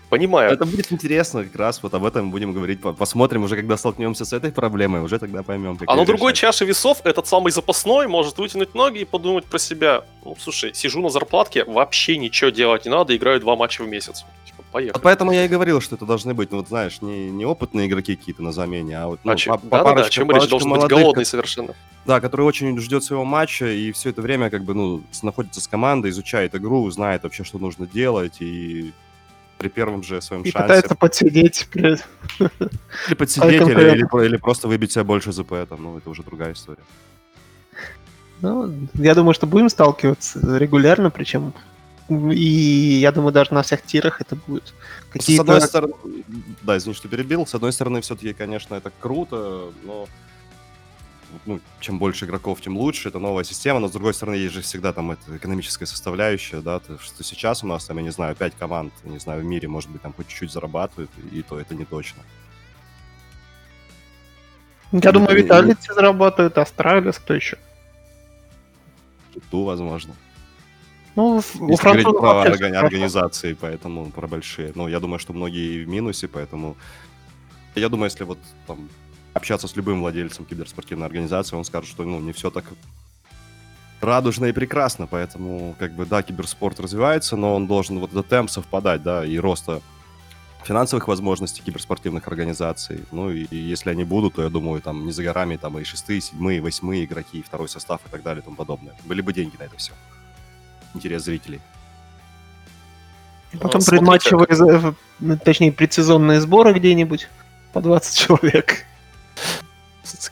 Понимаю. Это будет интересно, как раз вот об этом будем говорить. По- Посмотрим уже, когда столкнемся с этой проблемой, уже тогда поймем. как А на другой решать. чаше весов этот самый запасной может вытянуть ноги и подумать про себя. Ну, слушай, сижу на зарплатке, вообще ничего делать не надо, играю два матча в месяц. Типа, Вот поехали. поэтому я и говорил, что это должны быть, ну вот знаешь, не, не опытные игроки какие-то на замене, а вот ну, а че- па- па- да-да-да, о парочка- чем речь? парочка Должен быть молодых, голодный ко- совершенно. Да, который очень ждет своего матча и все это время как бы, ну, находится с командой, изучает игру, знает вообще, что нужно делать и при первом же своем И шансе пытается подсидеть. блядь. или (laughs) подсидеть, или, или или просто выбить себе больше ЗП, там, ну, это уже другая история. Ну, я думаю, что будем сталкиваться регулярно, причем. И я думаю, даже на всех тирах это будет С какие-то... одной стороны, да, извини, что перебил, с одной стороны, все-таки, конечно, это круто, но ну, чем больше игроков, тем лучше, это новая система, но с другой стороны, есть же всегда там эта экономическая составляющая, да, то, что сейчас у нас там, я не знаю, пять команд, не знаю, в мире, может быть, там хоть чуть-чуть зарабатывают, и то это не точно. Я думаю, это- Vitality зарабатывает, Astralis, кто еще? Ту, возможно. Ну, у Если говорить французов про организации, поэтому про большие. Ну, я думаю, что многие в минусе, поэтому... Я думаю, если вот там общаться с любым владельцем киберспортивной организации, он скажет, что ну, не все так радужно и прекрасно, поэтому, как бы, да, киберспорт развивается, но он должен вот этот темп совпадать, да, и роста финансовых возможностей киберспортивных организаций. Ну, и, и если они будут, то, я думаю, там не за горами там и шестые, седьмые, восьмые игроки, и второй состав и так далее и тому подобное. Были бы деньги на это все. Интерес зрителей. Потом Ну, смотрите, предматчевые, за- ну, точнее, предсезонные сборы где-нибудь по 20 (laughs) человек.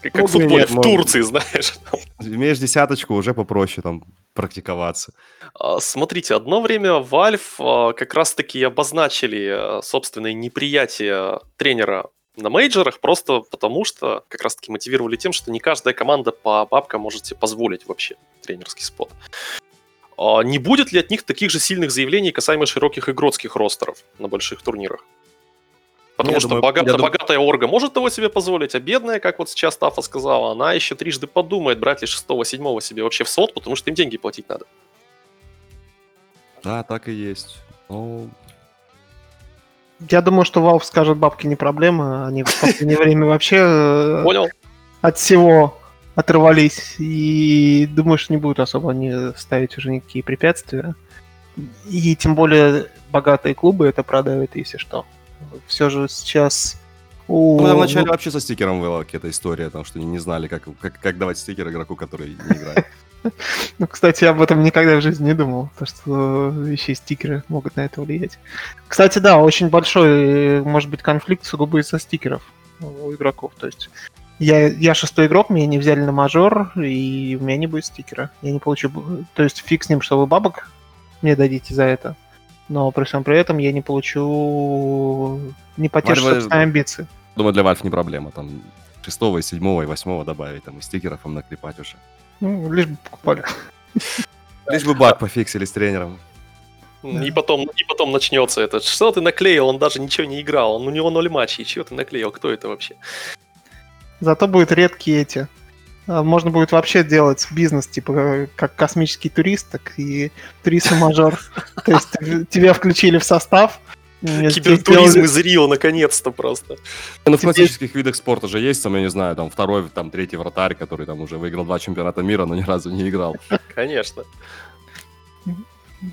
Как, как в футболе нет, в. Турции, знаешь. Имеешь десяточку, уже попроще там практиковаться. А, Смотрите, одно время Valve а, как раз-таки обозначили а, собственное неприятие тренера на мейджорах, просто потому что как раз-таки мотивировали тем, что не каждая команда по бабкам может себе позволить вообще тренерский спот. А Не будет ли от них таких же сильных заявлений касаемо широких игротских ростеров на больших турнирах? Потому Я что думаю- богата- я дум- богатая орга может того себе позволить, а бедная, как вот сейчас Тафа сказала, она еще трижды подумает, брать ли шестого-седьмого себе вообще в сот, потому что им деньги платить надо. Да, так и есть. Ну, Я думаю, что Valve скажет, бабки не проблема, они в последнее время вообще э, Понял? от всего оторвались, и думаю, что не будут особо они ставить уже никакие препятствия. И тем более богатые клубы это продают, если что. Все же сейчас у... ну, вначале вообще со стикером была какая-то история, там, что не знали, как, как, как давать стикер игроку, который не играет. (laughs) Ну, кстати, об этом никогда в жизни не думал, то что еще и стикеры могут на это влиять. Кстати, да, очень большой, может быть, конфликт сугубо из-за стикеров у игроков. То есть я, я шестой игрок, меня не взяли на мажор, и у меня не будет стикера. Я не получу... То есть фиг с ним, что вы бабок мне дадите за это. Но при всем при этом я не получу... Не потешу Валь- собственные амбиции. Думаю, для Valve не проблема, там, шестого, и седьмого, и восьмого добавить, там, и стикеров им наклепать уже. Ну, лишь бы покупали. (laughs) Лишь бы баг пофиксили с тренером. И потом, и потом начнется это. Что ты наклеил? Он даже ничего не играл. Он, у него ноль матчей. Чего ты наклеил? Кто это вообще? Зато будут редкие эти. А, Можно будет вообще делать бизнес, типа, как космический турист, так и турист и мажор. (laughs) То есть тебя включили в состав. Кибертуризм из Рио наконец-то просто. Ну, в классических видах спорта же есть, там, я не знаю, там, второй, там, третий вратарь, который там уже выиграл два чемпионата мира, но ни разу не играл. (laughs) Конечно.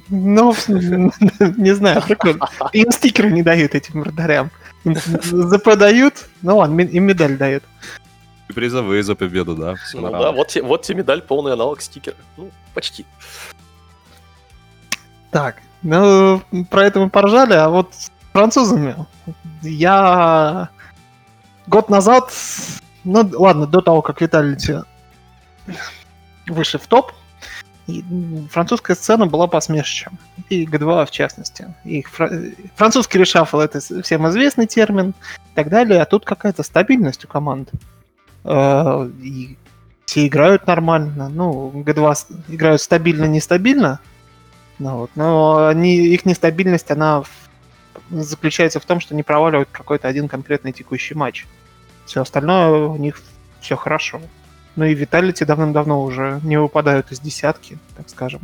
Ну, (laughs) не знаю, прикольно. Им стикеры не дают этим вратарям. Им ЗП дают, ну ладно, им медаль дают. И призовые за победу, да, все Ну да, вот, те- вот тебе медаль, полный аналог стикера. Ну, почти. Так, ну, про это мы поржали, а вот с французами я год назад, ну ладно, до того, как Виталити вышли в топ, французская сцена была посмешищем. И Г2 в частности. И фра- французский решафл это всем известный термин и так далее, а тут какая-то стабильность у команд. Э, И все играют нормально. Ну, Г2 с- играют стабильно-нестабильно, ну, вот. Но они, их нестабильность, она заключается в том, что не проваливают какой-то один конкретный текущий матч. Все остальное у них все хорошо. Ну и Виталити давным-давно уже не выпадают из десятки, так скажем.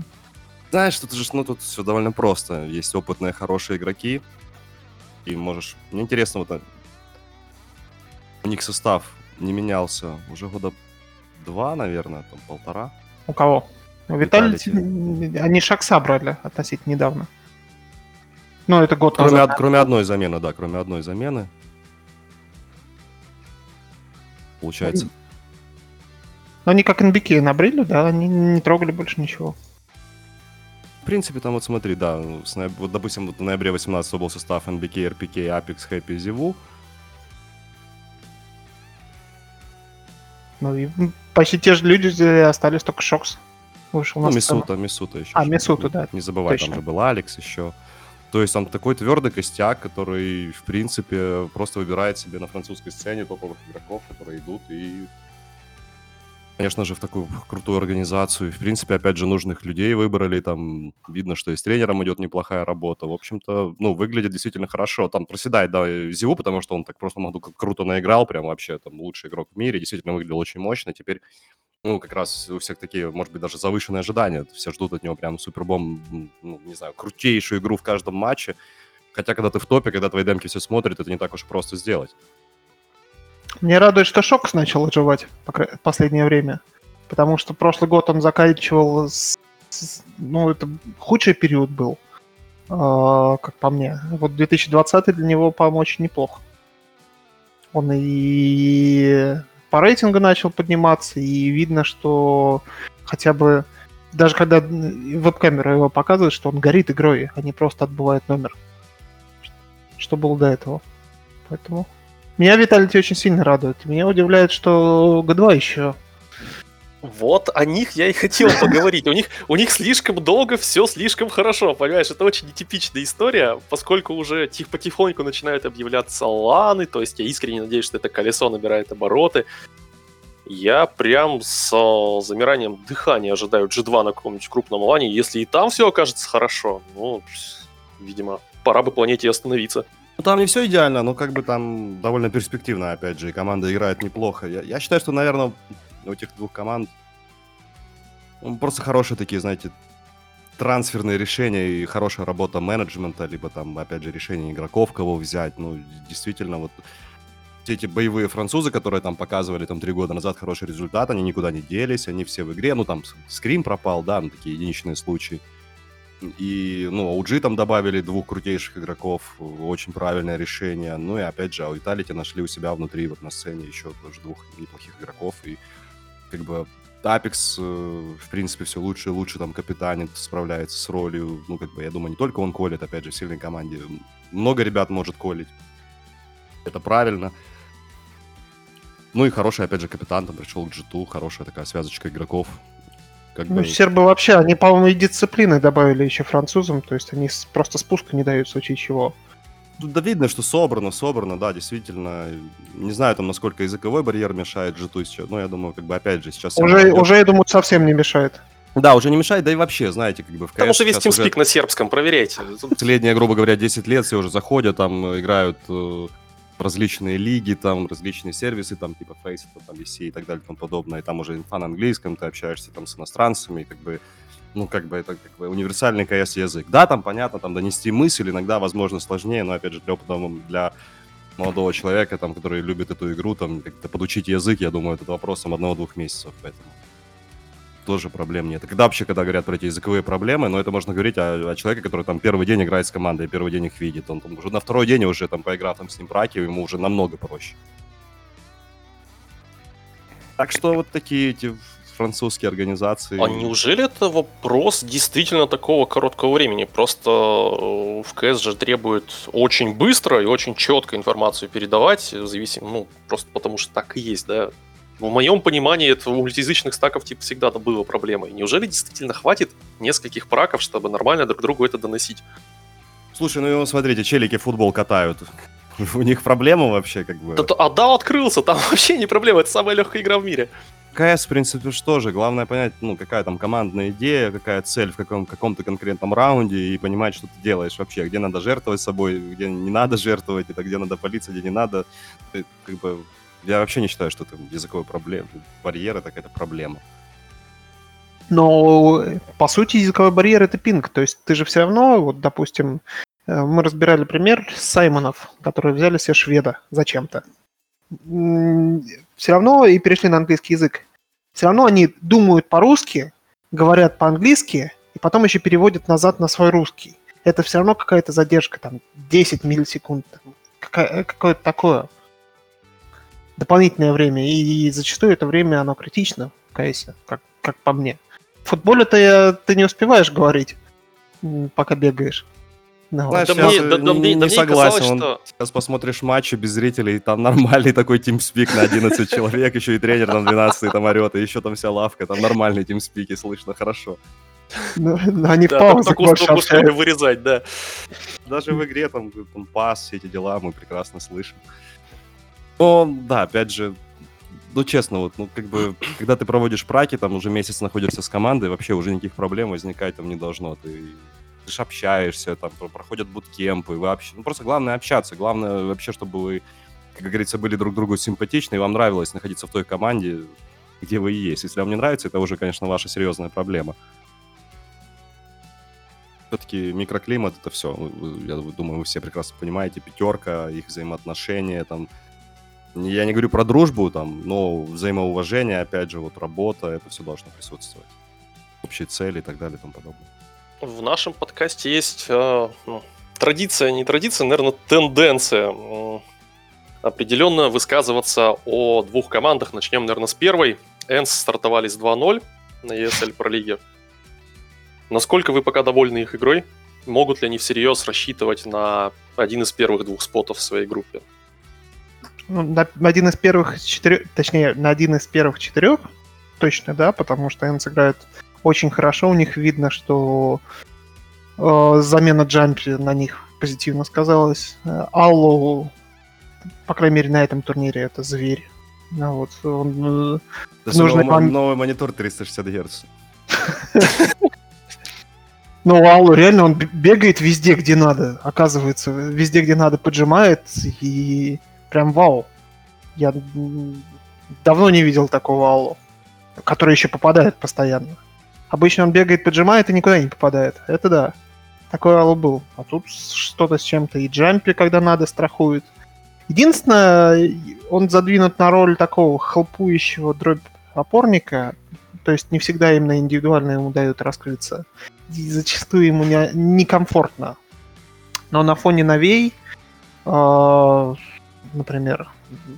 Знаешь, тут же, ну, тут все довольно просто. Есть опытные, хорошие игроки, и можешь... Мне интересно, вот э, у них состав не менялся уже года два, наверное, там полтора. У кого? У Виталити, они Шакса брали относительно недавно. Ну, это год Кроме, назад. од- кроме одной замены, да, кроме одной замены. Получается. Но они как NBK набрили, да, они не трогали больше ничего. В принципе, там вот смотри, да, ну, с нояб- вот, допустим, вот в ноябре 18 был состав NBK, RPK, Apex, Happy, Zivu. Ну и почти те же люди остались, только Шокс вышел Ну. Мисута, Мисута еще. А. Мисута, да, Не забывай, точно. там же был Алекс еще. То есть там такой твердый костяк, который, в принципе, просто выбирает себе на французской сцене топовых игроков, которые идут и конечно же, в такую крутую организацию. В принципе, опять же, нужных людей выбрали. Там видно, что и с тренером идет неплохая работа. В общем-то, ну, выглядит действительно хорошо. Там проседает, да, Зиву, потому что он так просто могу круто наиграл, прям вообще там лучший игрок в мире. Действительно выглядел очень мощно. Теперь ну, как раз у всех такие, может быть, даже завышенные ожидания. Все ждут от него прям супербом, ну, не знаю, крутейшую игру в каждом матче. Хотя, когда ты в топе, когда твои демки все смотрят, это не так уж просто сделать. Мне радует, что Шокс начал отживать в последнее время. Потому что прошлый год он заканчивал с- с- ну, это худший период был, а, как по мне. Вот 2020 для него, по-моему, очень неплохо. Он и по рейтингу начал подниматься, и видно, что хотя бы даже когда веб-камера его показывает, что он горит игрой, а не просто отбывает номер. Что было до этого. Поэтому меня Виталити очень сильно радует. Меня удивляет, что Г2 еще. Вот о них я и хотел (laughs) поговорить. У них, у них слишком долго все слишком хорошо, понимаешь? Это очень нетипичная история, поскольку уже тих, потихоньку начинают объявляться ланы, то есть я искренне надеюсь, что это колесо набирает обороты. Я прям с э, замиранием дыхания ожидаю G2 на каком-нибудь крупном лане. Если и там все окажется хорошо, ну, видимо, пора бы планете остановиться. Ну, там не все идеально, но как бы там довольно перспективно, опять же, и команда играет неплохо. Я, я считаю, что, наверное, у этих двух команд ну, просто хорошие такие, знаете, трансферные решения и хорошая работа менеджмента, либо там, опять же, решение игроков, кого взять. Ну, действительно, вот все эти боевые французы, которые там показывали там три года назад хороший результат, они никуда не делись, они все в игре. Ну, там скрим пропал, да, ну, такие единичные случаи. И, ну, OG там добавили двух крутейших игроков, очень правильное решение. Ну и, опять же, а Vitality нашли у себя внутри, вот на сцене еще тоже двух неплохих игроков. И, как бы, Apex, э, в принципе, все лучше и лучше там капитанит, справляется с ролью. Ну, как бы, я думаю, не только он колет, опять же, в сильной команде. Много ребят может колить. Это правильно. Ну и хороший, опять же, капитан там пришел к G2, хорошая такая связочка игроков. Как Ну, бы... сербы вообще, они, по-моему, и дисциплины добавили еще французам, то есть они просто спуска не дают в случае чего. Тут да видно, что собрано, собрано, да, действительно. Не знаю, там, насколько языковой барьер мешает житу сейчас. Ну, я думаю, как бы, опять же, сейчас... Уже, уже, я думаю, совсем не мешает. Да, уже не мешает, да и вообще, знаете, как бы в Потому CS что весь сейчас уже TeamSpeak на сербском, проверяйте. Последние, грубо говоря, 10 лет все уже заходят, там, играют э, различные лиги, там, различные сервисы, там, типа Face, там, VC и так далее, и тому подобное. И там уже инфа на английском, ты общаешься там с иностранцами, как бы ну, как бы это как бы универсальный КС язык. Да, там понятно, там донести мысль иногда, возможно, сложнее, но, опять же, для опытного, для молодого человека, там, который любит эту игру, там, как-то подучить язык, я думаю, это вопрос там, одного-двух месяцев, поэтому тоже проблем нет. Когда вообще, когда говорят про эти языковые проблемы, но это можно говорить о, о человеке, который там первый день играет с командой, первый день их видит. Он там уже на второй день уже там поиграв там с ним браки, ему уже намного проще. Так что вот такие эти французские организации. А неужели это вопрос действительно такого короткого времени? Просто э, в КС же требует очень быстро и очень четко информацию передавать, зависимо, ну, просто потому что так и есть, да. В моем понимании это у мультиязычных стаков типа всегда было проблемой. Неужели действительно хватит нескольких праков, чтобы нормально друг другу это доносить? Слушай, ну смотрите, челики футбол катают. (laughs) У них проблема вообще как бы. А да, открылся, там (laughs) вообще не проблема, это самая легкая игра в мире. КС, в принципе, что же, главное понять, ну, какая там командная идея, какая цель в каком- каком-то конкретном раунде и понимать, что ты делаешь вообще, где надо жертвовать собой, где не надо жертвовать, это где надо палиться, где не надо. Ты, как бы, Я вообще не считаю, что это языковой проблем, барьер это какая-то проблема. Но, по сути, языковой барьер — это пинг. То есть ты же все равно, вот, допустим, э, мы разбирали пример Саймонов, которые взяли себе шведа зачем-то. Все равно и перешли на английский язык. Все равно они думают по-русски, говорят по-английски, и потом еще переводят назад на свой русский. Это все равно какая-то задержка, там, 10 миллисекунд, какое-то такое дополнительное время. И зачастую это время, оно критично в КС, как, как по мне. В футболе-то ты не успеваешь говорить, пока бегаешь. Ну, Знаешь, да мне, да, да, не, не согласен. Казалось, что... Сейчас посмотришь матчи без зрителей, там нормальный такой тимспик на 11 (laughs) человек, еще и тренер там 12 там орет, и еще там вся лавка, там нормальные тимспики, слышно хорошо. Ну, ну они в паузах больше вырезать, да. Даже в игре там, там пас, все эти дела мы прекрасно слышим. Но, да, опять же, ну, честно, вот, ну, как бы, когда ты проводишь праки, там, уже месяц находишься с командой, вообще уже никаких проблем возникать там не должно. Ты, ты же общаешься, там, проходят буткемпы, вообще, ну, просто главное общаться, главное вообще, чтобы вы, как говорится, были друг другу симпатичны, и вам нравилось находиться в той команде, где вы и есть. Если вам не нравится, это уже, конечно, ваша серьезная проблема. Все-таки микроклимат это все. Я думаю, вы все прекрасно понимаете. Пятерка, их взаимоотношения, там, я не говорю про дружбу, там, но взаимоуважение, опять же, вот работа, это все должно присутствовать. Общие цели и так далее и тому подобное. В нашем подкасте есть э, ну, традиция, не традиция, наверное, тенденция э, определенно высказываться о двух командах. Начнем, наверное, с первой. Энс стартовали с 2-0 на ESL Pro Лиге. Насколько вы пока довольны их игрой? Могут ли они всерьез рассчитывать на один из первых двух спотов в своей группе? Ну, на, на один из первых четырех, точнее, на один из первых четырех, точно, да, потому что Энс играет очень хорошо, у них видно, что э, замена Джампи на них позитивно сказалась. Э, Аллу, по крайней мере, на этом турнире это зверь. Ну, вот, он, э, нужный новый, новый монитор 360 Гц. (laughs) Ну, Аллу реально он бегает везде, где надо, оказывается. Везде, где надо, поджимает, и прям вау. Я давно не видел такого Аллу, который еще попадает постоянно. Обычно он бегает, поджимает и никуда не попадает. Это да. Такой Аллу был. А тут что-то с чем-то. И джампи, когда надо, страхует. Единственное, он задвинут на роль такого хлопующего дробь опорника, то есть не всегда именно индивидуально ему дают раскрыться. И зачастую ему не, некомфортно. Но на фоне новей э, например,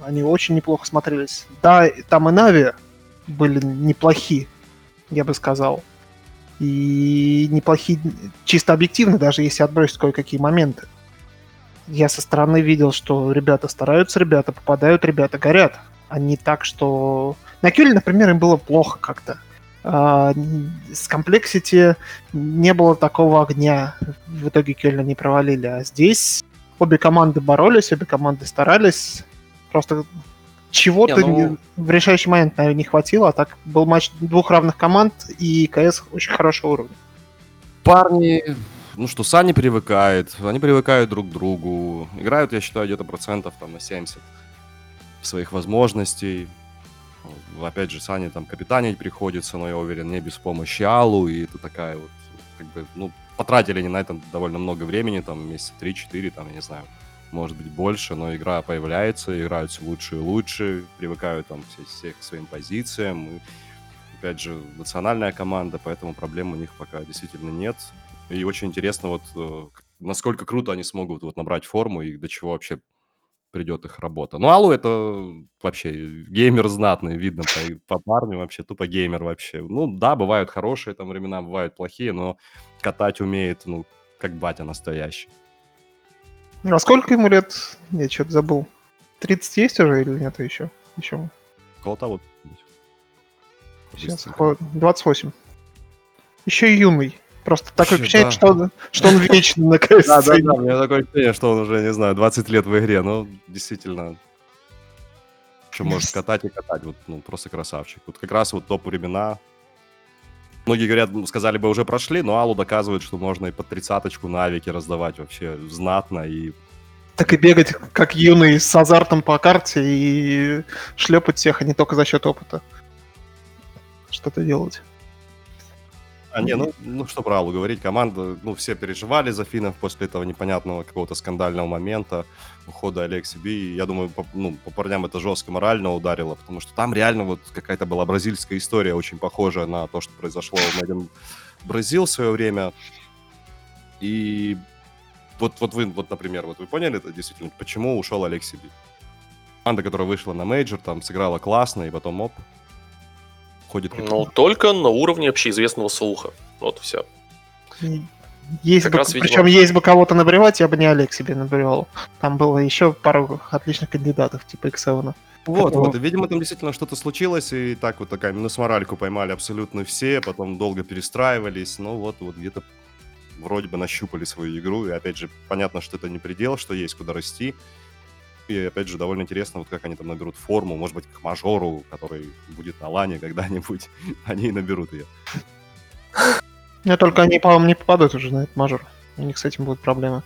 они очень неплохо смотрелись. Да, там и Нави были неплохи, я бы сказал. И неплохие, чисто объективно, даже если отбросить кое-какие моменты. Я со стороны видел, что ребята стараются, ребята попадают, ребята горят. А так, что... На Кюле, например, им было плохо как-то. А, с комплексити не было такого огня. В итоге Кёльна не провалили. А здесь обе команды боролись, обе команды старались. Просто чего-то не, ну... в решающий момент, наверное, не хватило, а так был матч двух равных команд, и КС очень хорошего уровня. Парни, ну что, Сани привыкает, они привыкают друг к другу, играют, я считаю, где-то процентов там на 70 своих возможностей. Опять же, Сани там капитанить приходится, но я уверен, не без помощи Алу, и это такая вот, как бы, ну, потратили они на это довольно много времени, там месяца 3-4, там, я не знаю, может быть больше, но игра появляется, играют все лучше и лучше, привыкают там все, все к своим позициям. И, опять же, национальная команда, поэтому проблем у них пока действительно нет. И очень интересно, вот э, насколько круто они смогут вот набрать форму и до чего вообще придет их работа. Ну, Алу это вообще геймер знатный, видно по, по парню вообще, тупо геймер вообще. Ну, да, бывают хорошие там времена, бывают плохие, но катать умеет, ну, как батя настоящий. А сколько ему лет? Я что-то забыл. 30 есть уже или нет еще? Еще. Около того. Сейчас, 28. Еще юный. Просто такое впечатление, да. что, он, что он вечно на (laughs) КС. Да, да, да, у меня такое ощущение, что он уже, не знаю, 20 лет в игре. Ну, действительно, что может катать и катать. Вот, ну, просто красавчик. Вот как раз вот топ времена. Многие говорят, сказали бы, уже прошли, но Алу доказывает, что можно и под тридцаточку на авике раздавать вообще знатно и Так и бегать, как юный, с азартом по карте и шлепать всех, а не только за счет опыта. Что-то делать. А, не, ну, ну что про Allu говорить, команда, ну, все переживали за финнов после этого непонятного какого-то скандального момента ухода Aleksib. Я думаю, по, ну, по парням это жестко морально ударило, потому что там реально вот какая-то была бразильская история, очень похожая на то, что произошло в Made in Brazil в свое время. И вот, вот вы, вот, например, вот вы поняли это действительно, почему ушел Aleksib? Команда, которая вышла на мейджор, там сыграла классно, и потом оп, ходит как... Ну, только на уровне общеизвестного слуха. Вот все. Есть бы, раз, причем видимо... есть бы кого-то набревать, я бы не Олег себе набревал. Там было еще пару отличных кандидатов, типа Иксевана. Вот, вот, видимо, там действительно что-то случилось, и так вот такая минус моральку поймали абсолютно все, потом долго перестраивались, но вот, вот где-то вроде бы нащупали свою игру, и опять же, понятно, что это не предел, что есть куда расти, и, опять же, довольно интересно, вот как они там наберут форму. Может быть, к мажору, который будет на лане когда-нибудь, (laughs) они и наберут ее. Не, только они, по-моему, не попадут уже на этот мажор. У них с этим будут проблемы.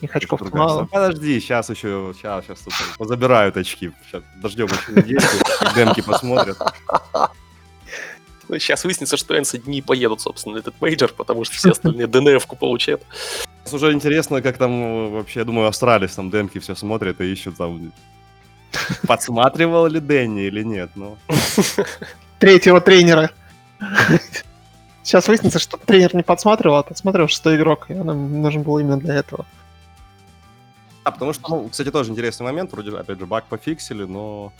Их очков мало. Подожди, сейчас еще, сейчас, сейчас тут позабирают очки. Сейчас дождем еще недельку, демки посмотрят. Сейчас выяснится, что ENCE не поедут, собственно, на этот мейджор, потому что все остальные DNF -ку получат. Уже интересно, как там вообще, я думаю, Astralis там демки все смотрят и ищут там... (laughs) Подсматривал ли Дэнни или нет, ну... (laughs) Третьего тренера. (laughs) Сейчас выяснится, что тренер не подсматривал, а подсматривал шестой игрок, и он нужен был именно для этого. А, потому что, ну, кстати, тоже интересный момент, вроде, опять же, баг пофиксили, но...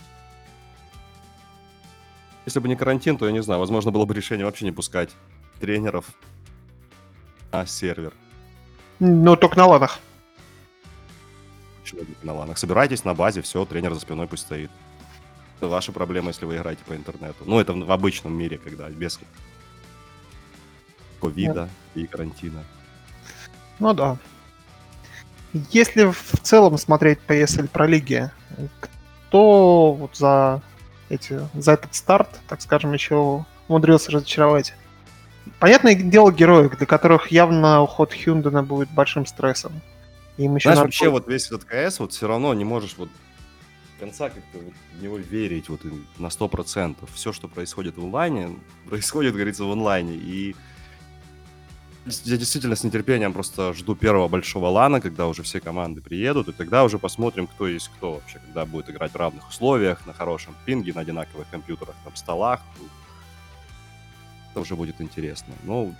Если бы не карантин, то, я не знаю, возможно, было бы решение вообще не пускать тренеров на сервер. Ну, только на ланах. Почему на ланах? Собирайтесь на базе, все, тренер за спиной пусть стоит. Это ваша проблема, если вы играете по интернету. Ну, это в обычном мире, когда без ковида и карантина. Ну да. Если в целом смотреть по ESL про лиги, кто вот за эти, за этот старт, так скажем, еще умудрился разочаровать? Понятное дело, герои, для которых явно уход Хюндена будет большим стрессом. Им еще Знаешь, вообще вот весь этот КС вот все равно не можешь вот конца как-то вот в него верить вот на сто процентов. Все, что происходит в онлайне, (laughs) происходит, говорится, в онлайне. И я действительно с нетерпением просто жду первого большого лана, когда уже все команды приедут, и тогда уже посмотрим, кто есть кто вообще, когда будет играть в равных условиях, на хорошем пинге, на одинаковых компьютерах, там, столах. Уже будет интересно. Ну,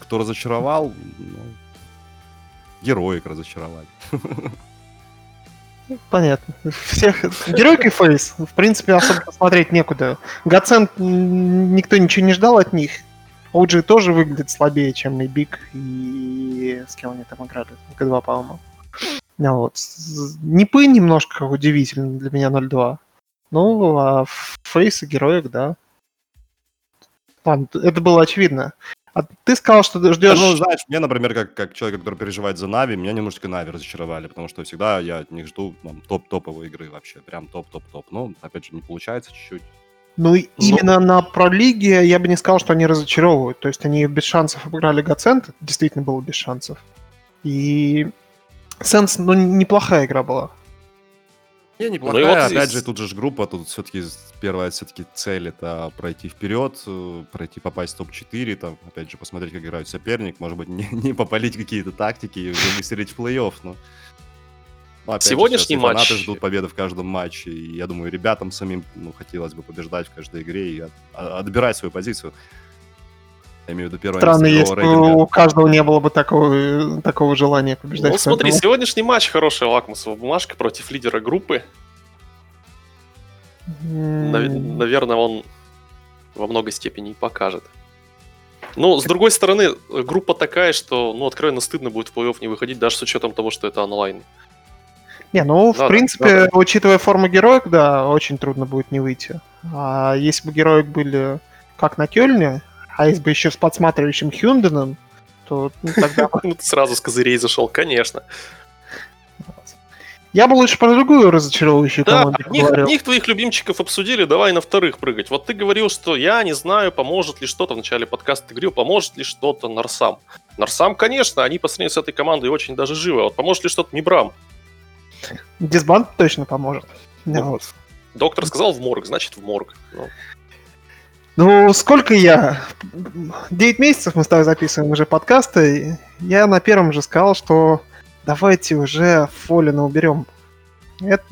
кто разочаровал, ну, Heroic разочаровали. Понятно. Всех Heroic и FaZe. В принципе, особо посмотреть некуда. Godsent никто ничего не ждал от них. OG тоже выглядит слабее, чем и BIG, и с кем они там играли? G2, по-моему. Ну, вот. NiP ы немножко удивительно для меня 0-2. Ну, а FaZe и Heroic, да. Ладно, это было очевидно. А ты сказал, что ты ждешь... ну, знаешь, мне, например, как, как человек, который переживает за Нави, меня немножечко Нави разочаровали, потому что всегда я от них жду там, топ-топовые игры вообще, прям топ-топ-топ. Ну, опять же, не получается чуть-чуть. Ну, Но... именно на пролиге я бы не сказал, что они разочаровывают. То есть они без шансов обыграли Гацент, действительно было без шансов. И Сенс, ну, неплохая игра была. Не, неплохая. Ну, вот Опять здесь... же, тут же группа, тут все-таки первая все-таки цель это пройти вперед, э, пройти, попасть в топ-4, там, опять же, посмотреть, как играет соперник, может быть, (laughs) не, не попалить какие-то тактики и выстрелить в плей-офф, но... Ну, Сегодняшний матч... Фанаты ждут победы в каждом матче, и я думаю, ребятам самим ну, хотелось бы побеждать в каждой игре и от, а, отбирать свою позицию. Я имею в виду первое Странно, если у каждого не было бы такого, такого желания побеждать. Ну, смотри, сегодняшний матч хорошая лакмусовая бумажка против лидера группы. Mm. Наверное, он во много степени покажет. Но, с другой стороны, группа такая, что, ну, откровенно стыдно будет в плей-офф не выходить, даже с учетом того, что это онлайн. Не, ну, в принципе, да. учитывая форму героек, да, очень трудно будет не выйти. А если бы героек были как на Кёльне, а если бы еще с подсматривающим Хюнденом, то ну, тогда... (laughs) Ну, ты сразу с козырей зашел, конечно. Я бы лучше про другую разочаровывающую да, команду одних, говорил. одних твоих любимчиков обсудили, давай на вторых прыгать. Вот ты говорил, что я не знаю, поможет ли что-то в начале подкаста. Ты говорил, поможет ли что-то Нарсам. Нарсам, конечно, они по сравнению с этой командой очень даже живы. А вот поможет ли что-то Мибрам? Дисбанд точно поможет. Ну, Вот. Доктор сказал в морг, значит в морг. Ну, Ну, сколько я? 9 месяцев мы с тобой записываем уже подкасты. Я на первом же сказал, что давайте уже Фолина уберем. Это-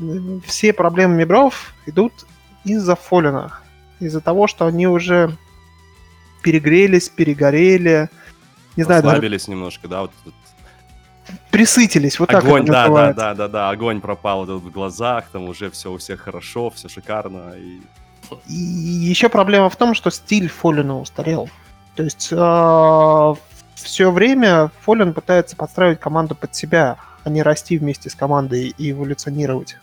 все проблемы Мибров идут из-за Фолина. Из-за того, что они уже перегрелись, перегорели. Не знаю, даже Ослабились немножко, да, вот присытились. Вот так огонь, да, да, называется. да, да, да, огонь пропал вот в глазах, там уже все у всех хорошо, все шикарно, и И еще проблема в том, что стиль Фолина устарел. То есть все время Фолин пытается подстраивать команду под себя, а не расти вместе с командой и эволюционировать.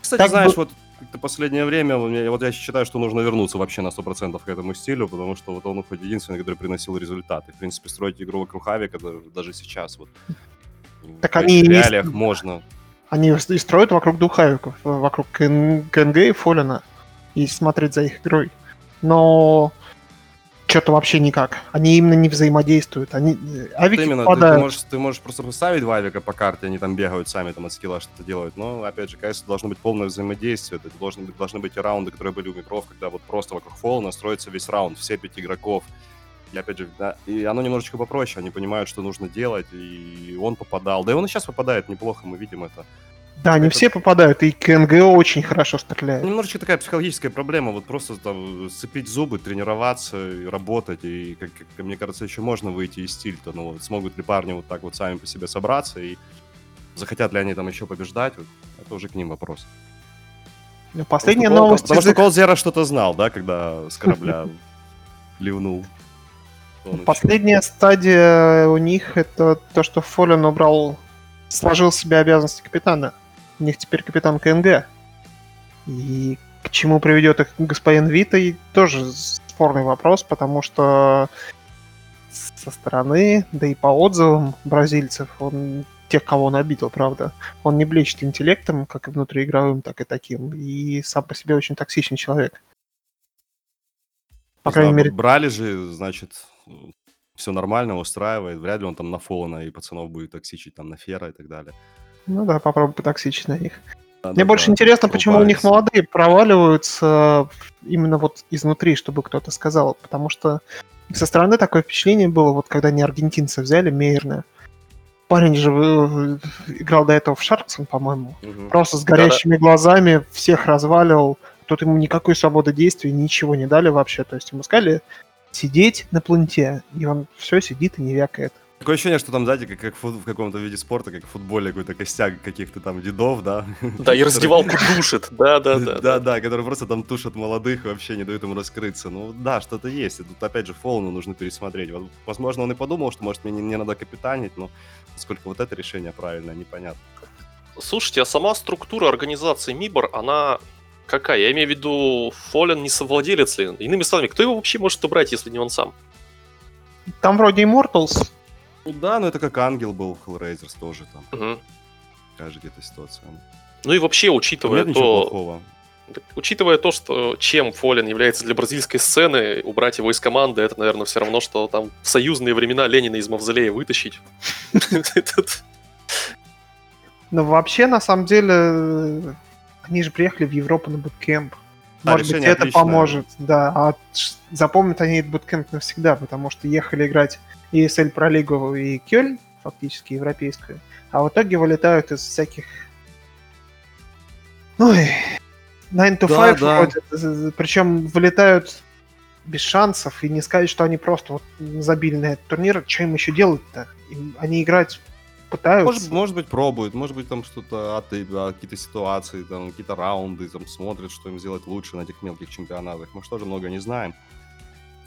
Кстати, Так знаешь, бы- вот как-то последнее время, вот я считаю, что нужно вернуться вообще на 100% к этому стилю, потому что вот он хоть единственный, который приносил результаты. В принципе, строить игру вокруг Авика даже, сейчас вот. Так в они не реалиях с- можно. Они и строят вокруг духавиков, вокруг КН- КНГ и Фолина, и смотреть за их игрой. Но что-то вообще никак. Они именно не взаимодействуют. Они... Авики Вот именно, ты, ты попадают. можешь, ты можешь просто поставить Вавика по карте, они там бегают сами, там от скилла что-то делают. Но, опять же, конечно, должно быть полное взаимодействие. Это должны быть, должны быть и раунды, которые были у Микров, когда вот просто вокруг фола настроится весь раунд, все пять игроков. И опять же, да, и оно немножечко попроще, они понимают, что нужно делать, и он попадал. Да и он и сейчас попадает неплохо, мы видим это. Да, не это- все попадают, и КНГ очень хорошо стреляет. Немножечко такая психологическая проблема, вот просто там сцепить зубы, тренироваться, и работать, и, как, как мне кажется, еще можно выйти из стиля-то, ну вот смогут ли парни вот так вот сами по себе собраться, и захотят ли они там еще побеждать, вот, это уже к ним вопрос. Ну, Последняя Потому новость Потому что их- Кол Зера что-то знал, да, когда с корабля (laughs) ливнул. Еще- Последняя стадия у них это то, что Фолин убрал, сложил себе обязанности капитана. У них теперь капитан КНГ. И к чему приведет их господин Витой, тоже спорный вопрос, потому что со стороны, да и по отзывам бразильцев, он тех, кого он обидел, правда, он не блещет интеллектом, как и внутриигровым, так и таким, и сам по себе очень токсичный человек. По Не крайней знаю, мере, Брали же, значит, все нормально, устраивает. Вряд ли он там на Фолана и пацанов будет токсичить, там, на Фера и так далее. Ну да, попробуй потоксичить на них. Да, Мне да, больше да, интересно, почему у них молодые проваливаются именно вот изнутри, чтобы кто-то сказал. Потому что со стороны такое впечатление было, вот когда они аргентинца взяли, Мейерна. Парень же э, играл до этого в Шарксон, по-моему. мгм. Просто с Да-да. горящими глазами всех разваливал. Тут ему никакой свободы действий, ничего не дали вообще. То есть ему сказали сидеть на планете, и он все сидит и не вякает. Такое ощущение, что там, знаете, как, как фут- в каком-то виде спорта, как в футболе, какой-то костяк каких-то там дедов, да? (laughs) Да, и раздевалку душит. Да, да, да. Да, да, которые просто там тушат молодых и вообще не дают им раскрыться. Ну да, что-то есть. И тут опять же Фолну нужно пересмотреть. Возможно, он и подумал, что может мне не, не надо капитанить, но насколько вот это решение правильное, непонятно. Слушайте, а сама структура организации Мибор, она какая? Я имею в виду, Фолен не совладелец ли? Иными словами, кто его вообще может убрать, если не он сам? Там вроде Immortals, Ну да, но это как ангел был в Hellraisers тоже там. Мгм. Такая же где-то ситуация. Ну и вообще, учитывая нет то, плохого. учитывая то, что чем Фолен является для бразильской сцены, убрать его из команды, это, наверное, все равно, что там в союзные времена Ленина из Мавзолея вытащить. (laughs) Этот- Но вообще, на самом деле, они же приехали в Европу на буткемп. Да, Может быть, это отличное. поможет, да. А запомнят они этот буткемп навсегда, потому что ехали играть ESL Pro Лигу и Кёльн, фактически европейскую, а в итоге вылетают из всяких... Ой, 9 to Да, 5 да. выходят, причем вылетают без шансов, и не сказать, что они просто вот забили на этот турнир, что им еще делать-то? Им- Они играть пытаются. Может, может быть, пробуют, может быть, там что-то, от- а, какие-то ситуации, там, какие-то раунды, там, смотрят, что им сделать лучше на этих мелких чемпионатах. Мы же тоже много не знаем.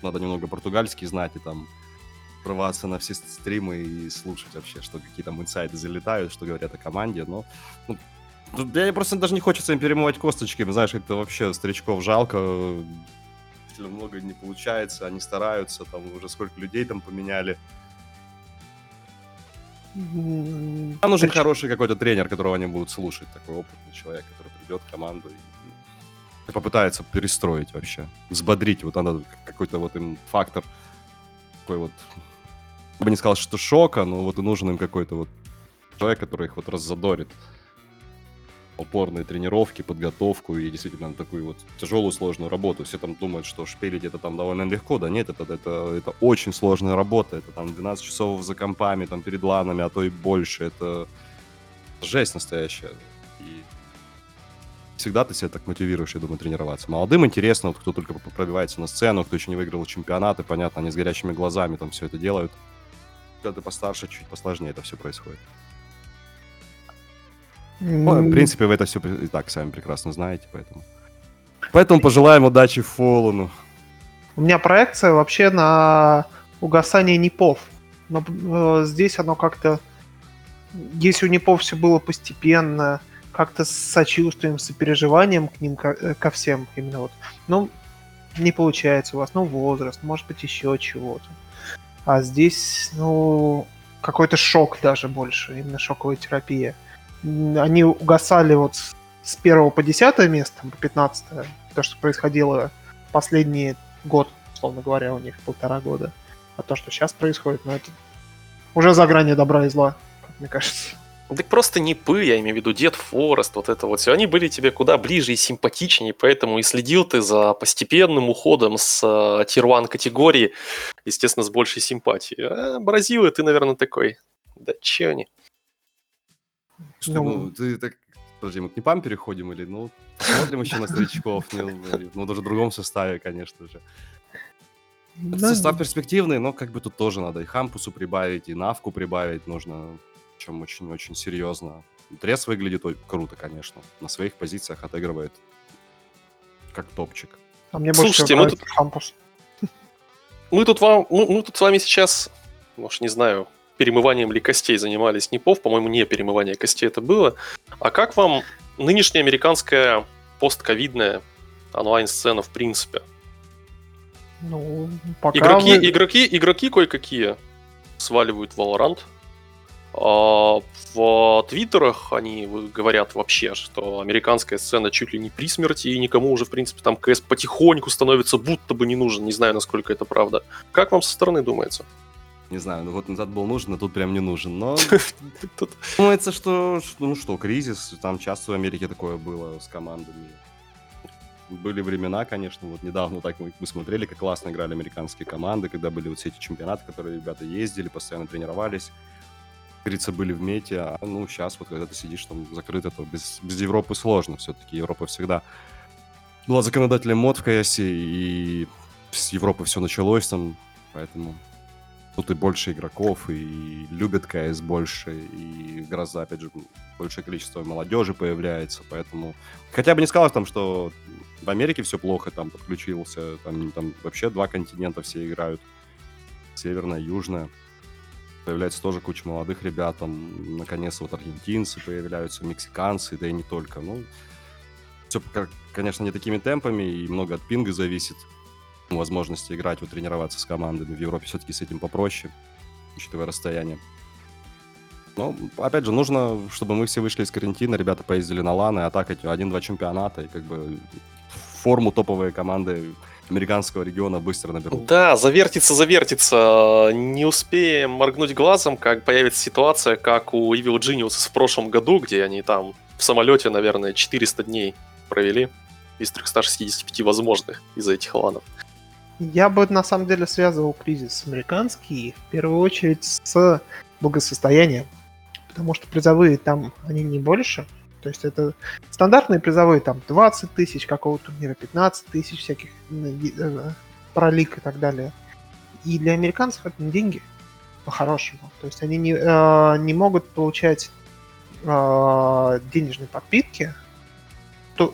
Надо немного португальский знать и там врываться на все стримы и слушать вообще, что какие там инсайты залетают, что говорят о команде, но... ну, я просто даже не хочется им перемывать косточки, знаешь, как-то вообще старичков жалко, много не получается, они стараются, там уже сколько людей там поменяли. Нам нужен причем- хороший какой-то тренер, которого они будут слушать, такой опытный человек, который придет в команду и попытается перестроить вообще, взбодрить. Вот надо какой-то вот им фактор такой вот, бы не сказал, что шока, но вот и нужен им какой-то вот человек, который их вот раззадорит. упорные тренировки, подготовку и действительно такую вот тяжелую, сложную работу. Все там думают, что шпилить это там довольно легко. Да нет, это, это, это очень сложная работа. Это там 12 часов за компами, там перед ланами, а то и больше. Это жесть настоящая. И всегда ты себя так мотивируешь, я думаю, тренироваться. Молодым интересно, вот кто только пробивается на сцену, кто еще не выиграл чемпионаты, понятно, они с горящими глазами там все это делают. Когда ты постарше, чуть посложнее это все происходит. Ну, в принципе, вы это все и так сами прекрасно знаете, поэтому... Поэтому пожелаем удачи Фоллану. У меня проекция вообще на угасание Непов. Но э, здесь оно как-то... Если у Непов все было постепенно, как-то с сочувствием, с сопереживанием к ним, ко, э, ко всем именно вот. Ну, не получается у вас, ну, возраст, может быть, еще чего-то. А здесь, ну, какой-то шок даже больше, именно шоковая терапия они угасали вот с первого по десятое место, по 15 то, что происходило последний год, условно говоря, у них полтора года. А то, что сейчас происходит, ну это уже за гранью добра и зла, как мне кажется. Так просто не пы, я имею в виду Дед Форест, вот это вот все. Они были тебе куда ближе и симпатичнее, поэтому и следил ты за постепенным уходом с э, тир категории, естественно, с большей симпатией. А Бразилы ты, наверное, такой. Да че они? Что, ну, ну, ты так... Подожди, мы к Непам переходим или, ну, смотрим еще на старичков, ну, ну, даже в другом составе, конечно же. Да. Состав перспективный, но как бы тут тоже надо и Хампусу прибавить, и Навку прибавить нужно, чем очень-очень серьезно. Трес выглядит круто, конечно. На своих позициях отыгрывает как топчик. А мне больше Слушайте, мы тут... Хампус. Мы тут, вам, мы, мы тут с вами сейчас, может, не знаю, перемыванием ли костей занимались Непов, по-моему, не перемывание костей это было. А как вам нынешняя американская постковидная онлайн-сцена в принципе? Ну, пока игроки, мы... игроки, игроки кое-какие сваливают Valorant. А в твиттерах они говорят вообще, что американская сцена чуть ли не при смерти, и никому уже, в принципе, там КС потихоньку становится будто бы не нужен. Не знаю, насколько это правда. Как вам со стороны думается? не знаю, ну год назад был нужен, а тут прям не нужен. Но (laughs) думается, что, ну что, кризис, там часто в Америке такое было с командами. Были времена, конечно, вот недавно так мы, мы смотрели, как классно играли американские команды, когда были вот все эти чемпионаты, которые ребята ездили, постоянно тренировались, говорится, были в мете, а ну сейчас вот когда ты сидишь там закрыто, то без, без Европы сложно все-таки. Европа всегда была законодателем мод в КС, и с Европы все началось там, поэтому Тут и больше игроков, и любят КС больше, и гроза, опять же, большее количество молодежи появляется, поэтому... Хотя бы не сказал там, что в Америке все плохо, там подключился, там, там вообще два континента все играют, северная, южная. Появляется тоже куча молодых ребят, там, наконец, вот аргентинцы появляются, мексиканцы, да и не только. Ну, все, конечно, не такими темпами, и много от пинга зависит возможности играть, вот тренироваться с командами. В Европе все-таки с этим попроще, учитывая расстояние. Но, опять же, нужно, чтобы мы все вышли из карантина, ребята поездили на ланы, а так эти один-два чемпионата, и как бы форму топовые команды американского региона быстро наберут. Да, завертится, завертится. Не успеем моргнуть глазом, как появится ситуация, как у Evil Genius в прошлом году, где они там в самолете, наверное, 400 дней провели из 365 возможных из-за этих ланов. Я бы на самом деле связывал кризис американский в первую очередь с благосостоянием. Потому что призовые там, они не больше. То есть это стандартные призовые, там 20 тысяч какого-то турнира, 15 тысяч всяких э, пролик и так далее. И для американцев это не деньги по-хорошему. То есть они не, э, не могут получать э, денежные подпитки то,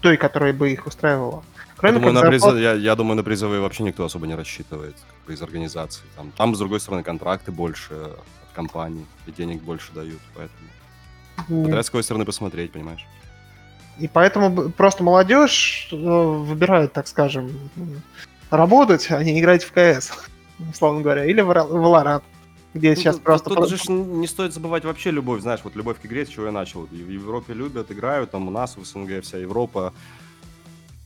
той, которая бы их устраивала. Кроме я, думаю, на приз... я, я думаю, на призовые вообще никто особо не рассчитывает как бы, из организации. Там, там, с другой стороны, контракты больше от компаний, и денег больше дают, поэтому... Смотря с какой стороны посмотреть, понимаешь? И поэтому просто молодежь э, выбирает, так скажем, работать, а не играть в КС, (laughs) условно говоря, или в Valorant, где ну, сейчас тут, просто... Тут же не стоит забывать вообще любовь, знаешь, вот любовь к игре, с чего я начал. В Европе любят, играют, там у нас в СНГ вся Европа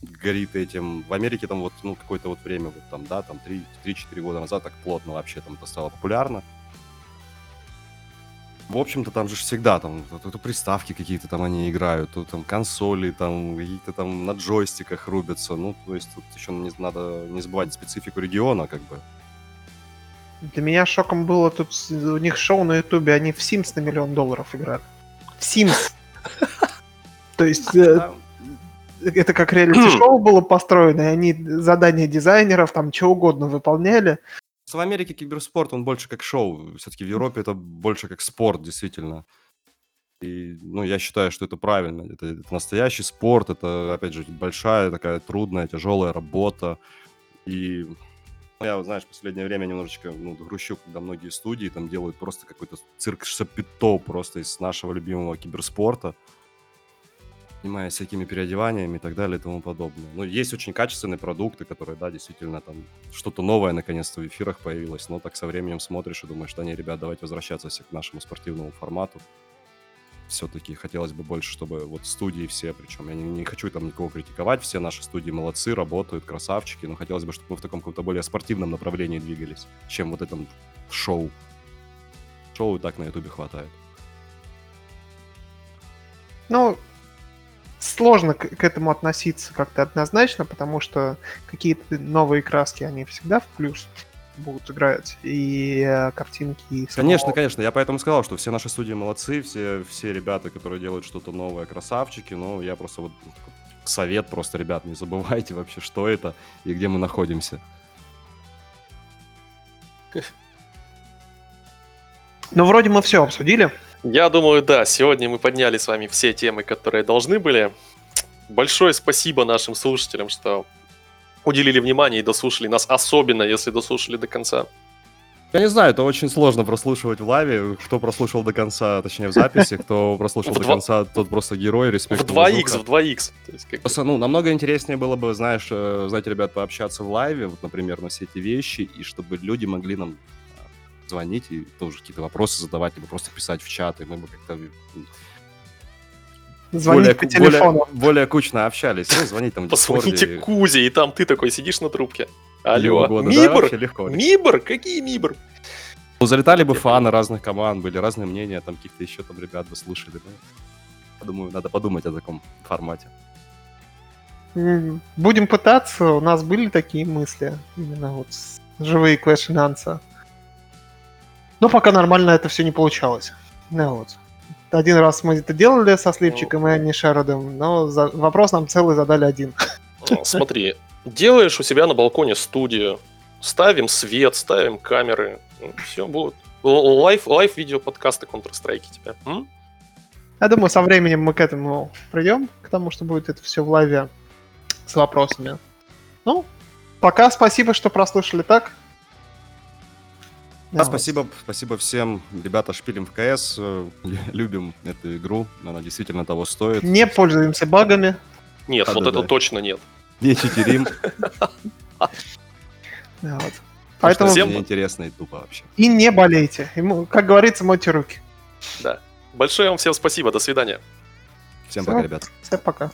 горит этим. В Америке там вот, ну, какое-то вот время, вот там, да, там 3-4 года назад так плотно вообще там это стало популярно. В общем-то, там же ж всегда там то, приставки какие-то там они играют, то там консоли, там какие-то там на джойстиках рубятся. Ну, то есть тут еще не, надо не забывать специфику региона, как бы. Для меня шоком было тут у них шоу на Ютубе, они в Sims на миллион долларов играли. В Sims. (laughs) То есть э, это как реалити-шоу (clears throat) было построено, и они задания дизайнеров там что угодно выполняли. В Америке киберспорт, он больше как шоу. Все-таки в Европе это больше как спорт, действительно. И, ну, я считаю, что это правильно. Это, это настоящий спорт, это, опять же, большая такая трудная, тяжелая работа. И ну, я, знаешь, в последнее время немножечко ну, грущу, когда многие студии там делают просто какой-то цирк шапито просто из нашего любимого киберспорта занимаясь всякими переодеваниями и так далее и тому подобное. Ну, есть очень качественные продукты, которые, да, действительно, там, что-то новое наконец-то в эфирах появилось, но так со временем смотришь и думаешь, что не, ребят, давайте возвращаться все к нашему спортивному формату. Все-таки хотелось бы больше, чтобы вот студии все, причем я не, не хочу там никого критиковать, все наши студии молодцы, работают, красавчики, но хотелось бы, чтобы мы в таком каком-то более спортивном направлении двигались, чем вот этом шоу. Шоу и так на ютубе хватает. Ну, сложно к, к этому относиться как-то однозначно, потому что какие-то новые краски, они всегда в плюс будут играть. И э, картинки, и самого- Конечно, конечно. Я поэтому сказал, что все наши студии молодцы, все, все ребята, которые делают что-то новое, красавчики. Но я просто вот совет просто, ребят, не забывайте вообще, что это и где мы находимся. Ну, вроде мы все обсудили. Я думаю, да, сегодня мы подняли с вами все темы, которые должны были. Большое спасибо нашим слушателям, что уделили внимание и дослушали нас, особенно если дослушали до конца. Я не знаю, это очень сложно прослушивать в лайве. Кто прослушал до конца, точнее в записи, кто прослушал до конца, тот просто герой, респект. В 2х, уважуха. в 2х. То есть, как бы, Просто, ну, намного интереснее было бы, знаешь, э, знаете, ребят, пообщаться в лайве, вот, например, на все эти вещи, и чтобы люди могли нам звонить и тоже какие-то вопросы задавать, либо просто писать в чат, и мы бы как-то Звонить по телефону. более, более кучно общались. Ну, звонить там Позвоните. Кузе, и там ты такой сидишь на трубке. Алло, угодно. Да, Мибр? вообще легко. Мибр? Какие Мибр? Ну, залетали бы Я фаны разных команд, были разные мнения, там каких-то еще там ребят бы слушали. Ну, я думаю, надо подумать о таком формате. Будем пытаться. У нас были такие мысли. Именно вот живые Clutch Answer. Но пока нормально это все не получалось. Ну вот. Один раз мы это делали со Сливчиком и Анишаредом, но за- вопрос нам целый задали один. Ну, Смотри, делаешь у себя на балконе студию, ставим свет, ставим камеры, все будет. Л- Live, live видео подкасты Counter-Strike тебе. М? Я думаю, со временем мы к этому придем, к тому, что будет это все в live -е с вопросами. Ну, пока спасибо, что прослушали так. Да, вот. спасибо, спасибо всем. Ребята, шпилим в КС, э, (laughs) любим эту игру, она действительно того стоит. Не пользуемся багами. Нет, Да, вот да, это да. точно нет. Не читерим, (laughs) Вот. поэтому всем- интересно и тупо вообще. и не болейте. Ему, как говорится, мойте руки. Большое вам всем спасибо, до свидания. Всем пока, ребят. Всем пока.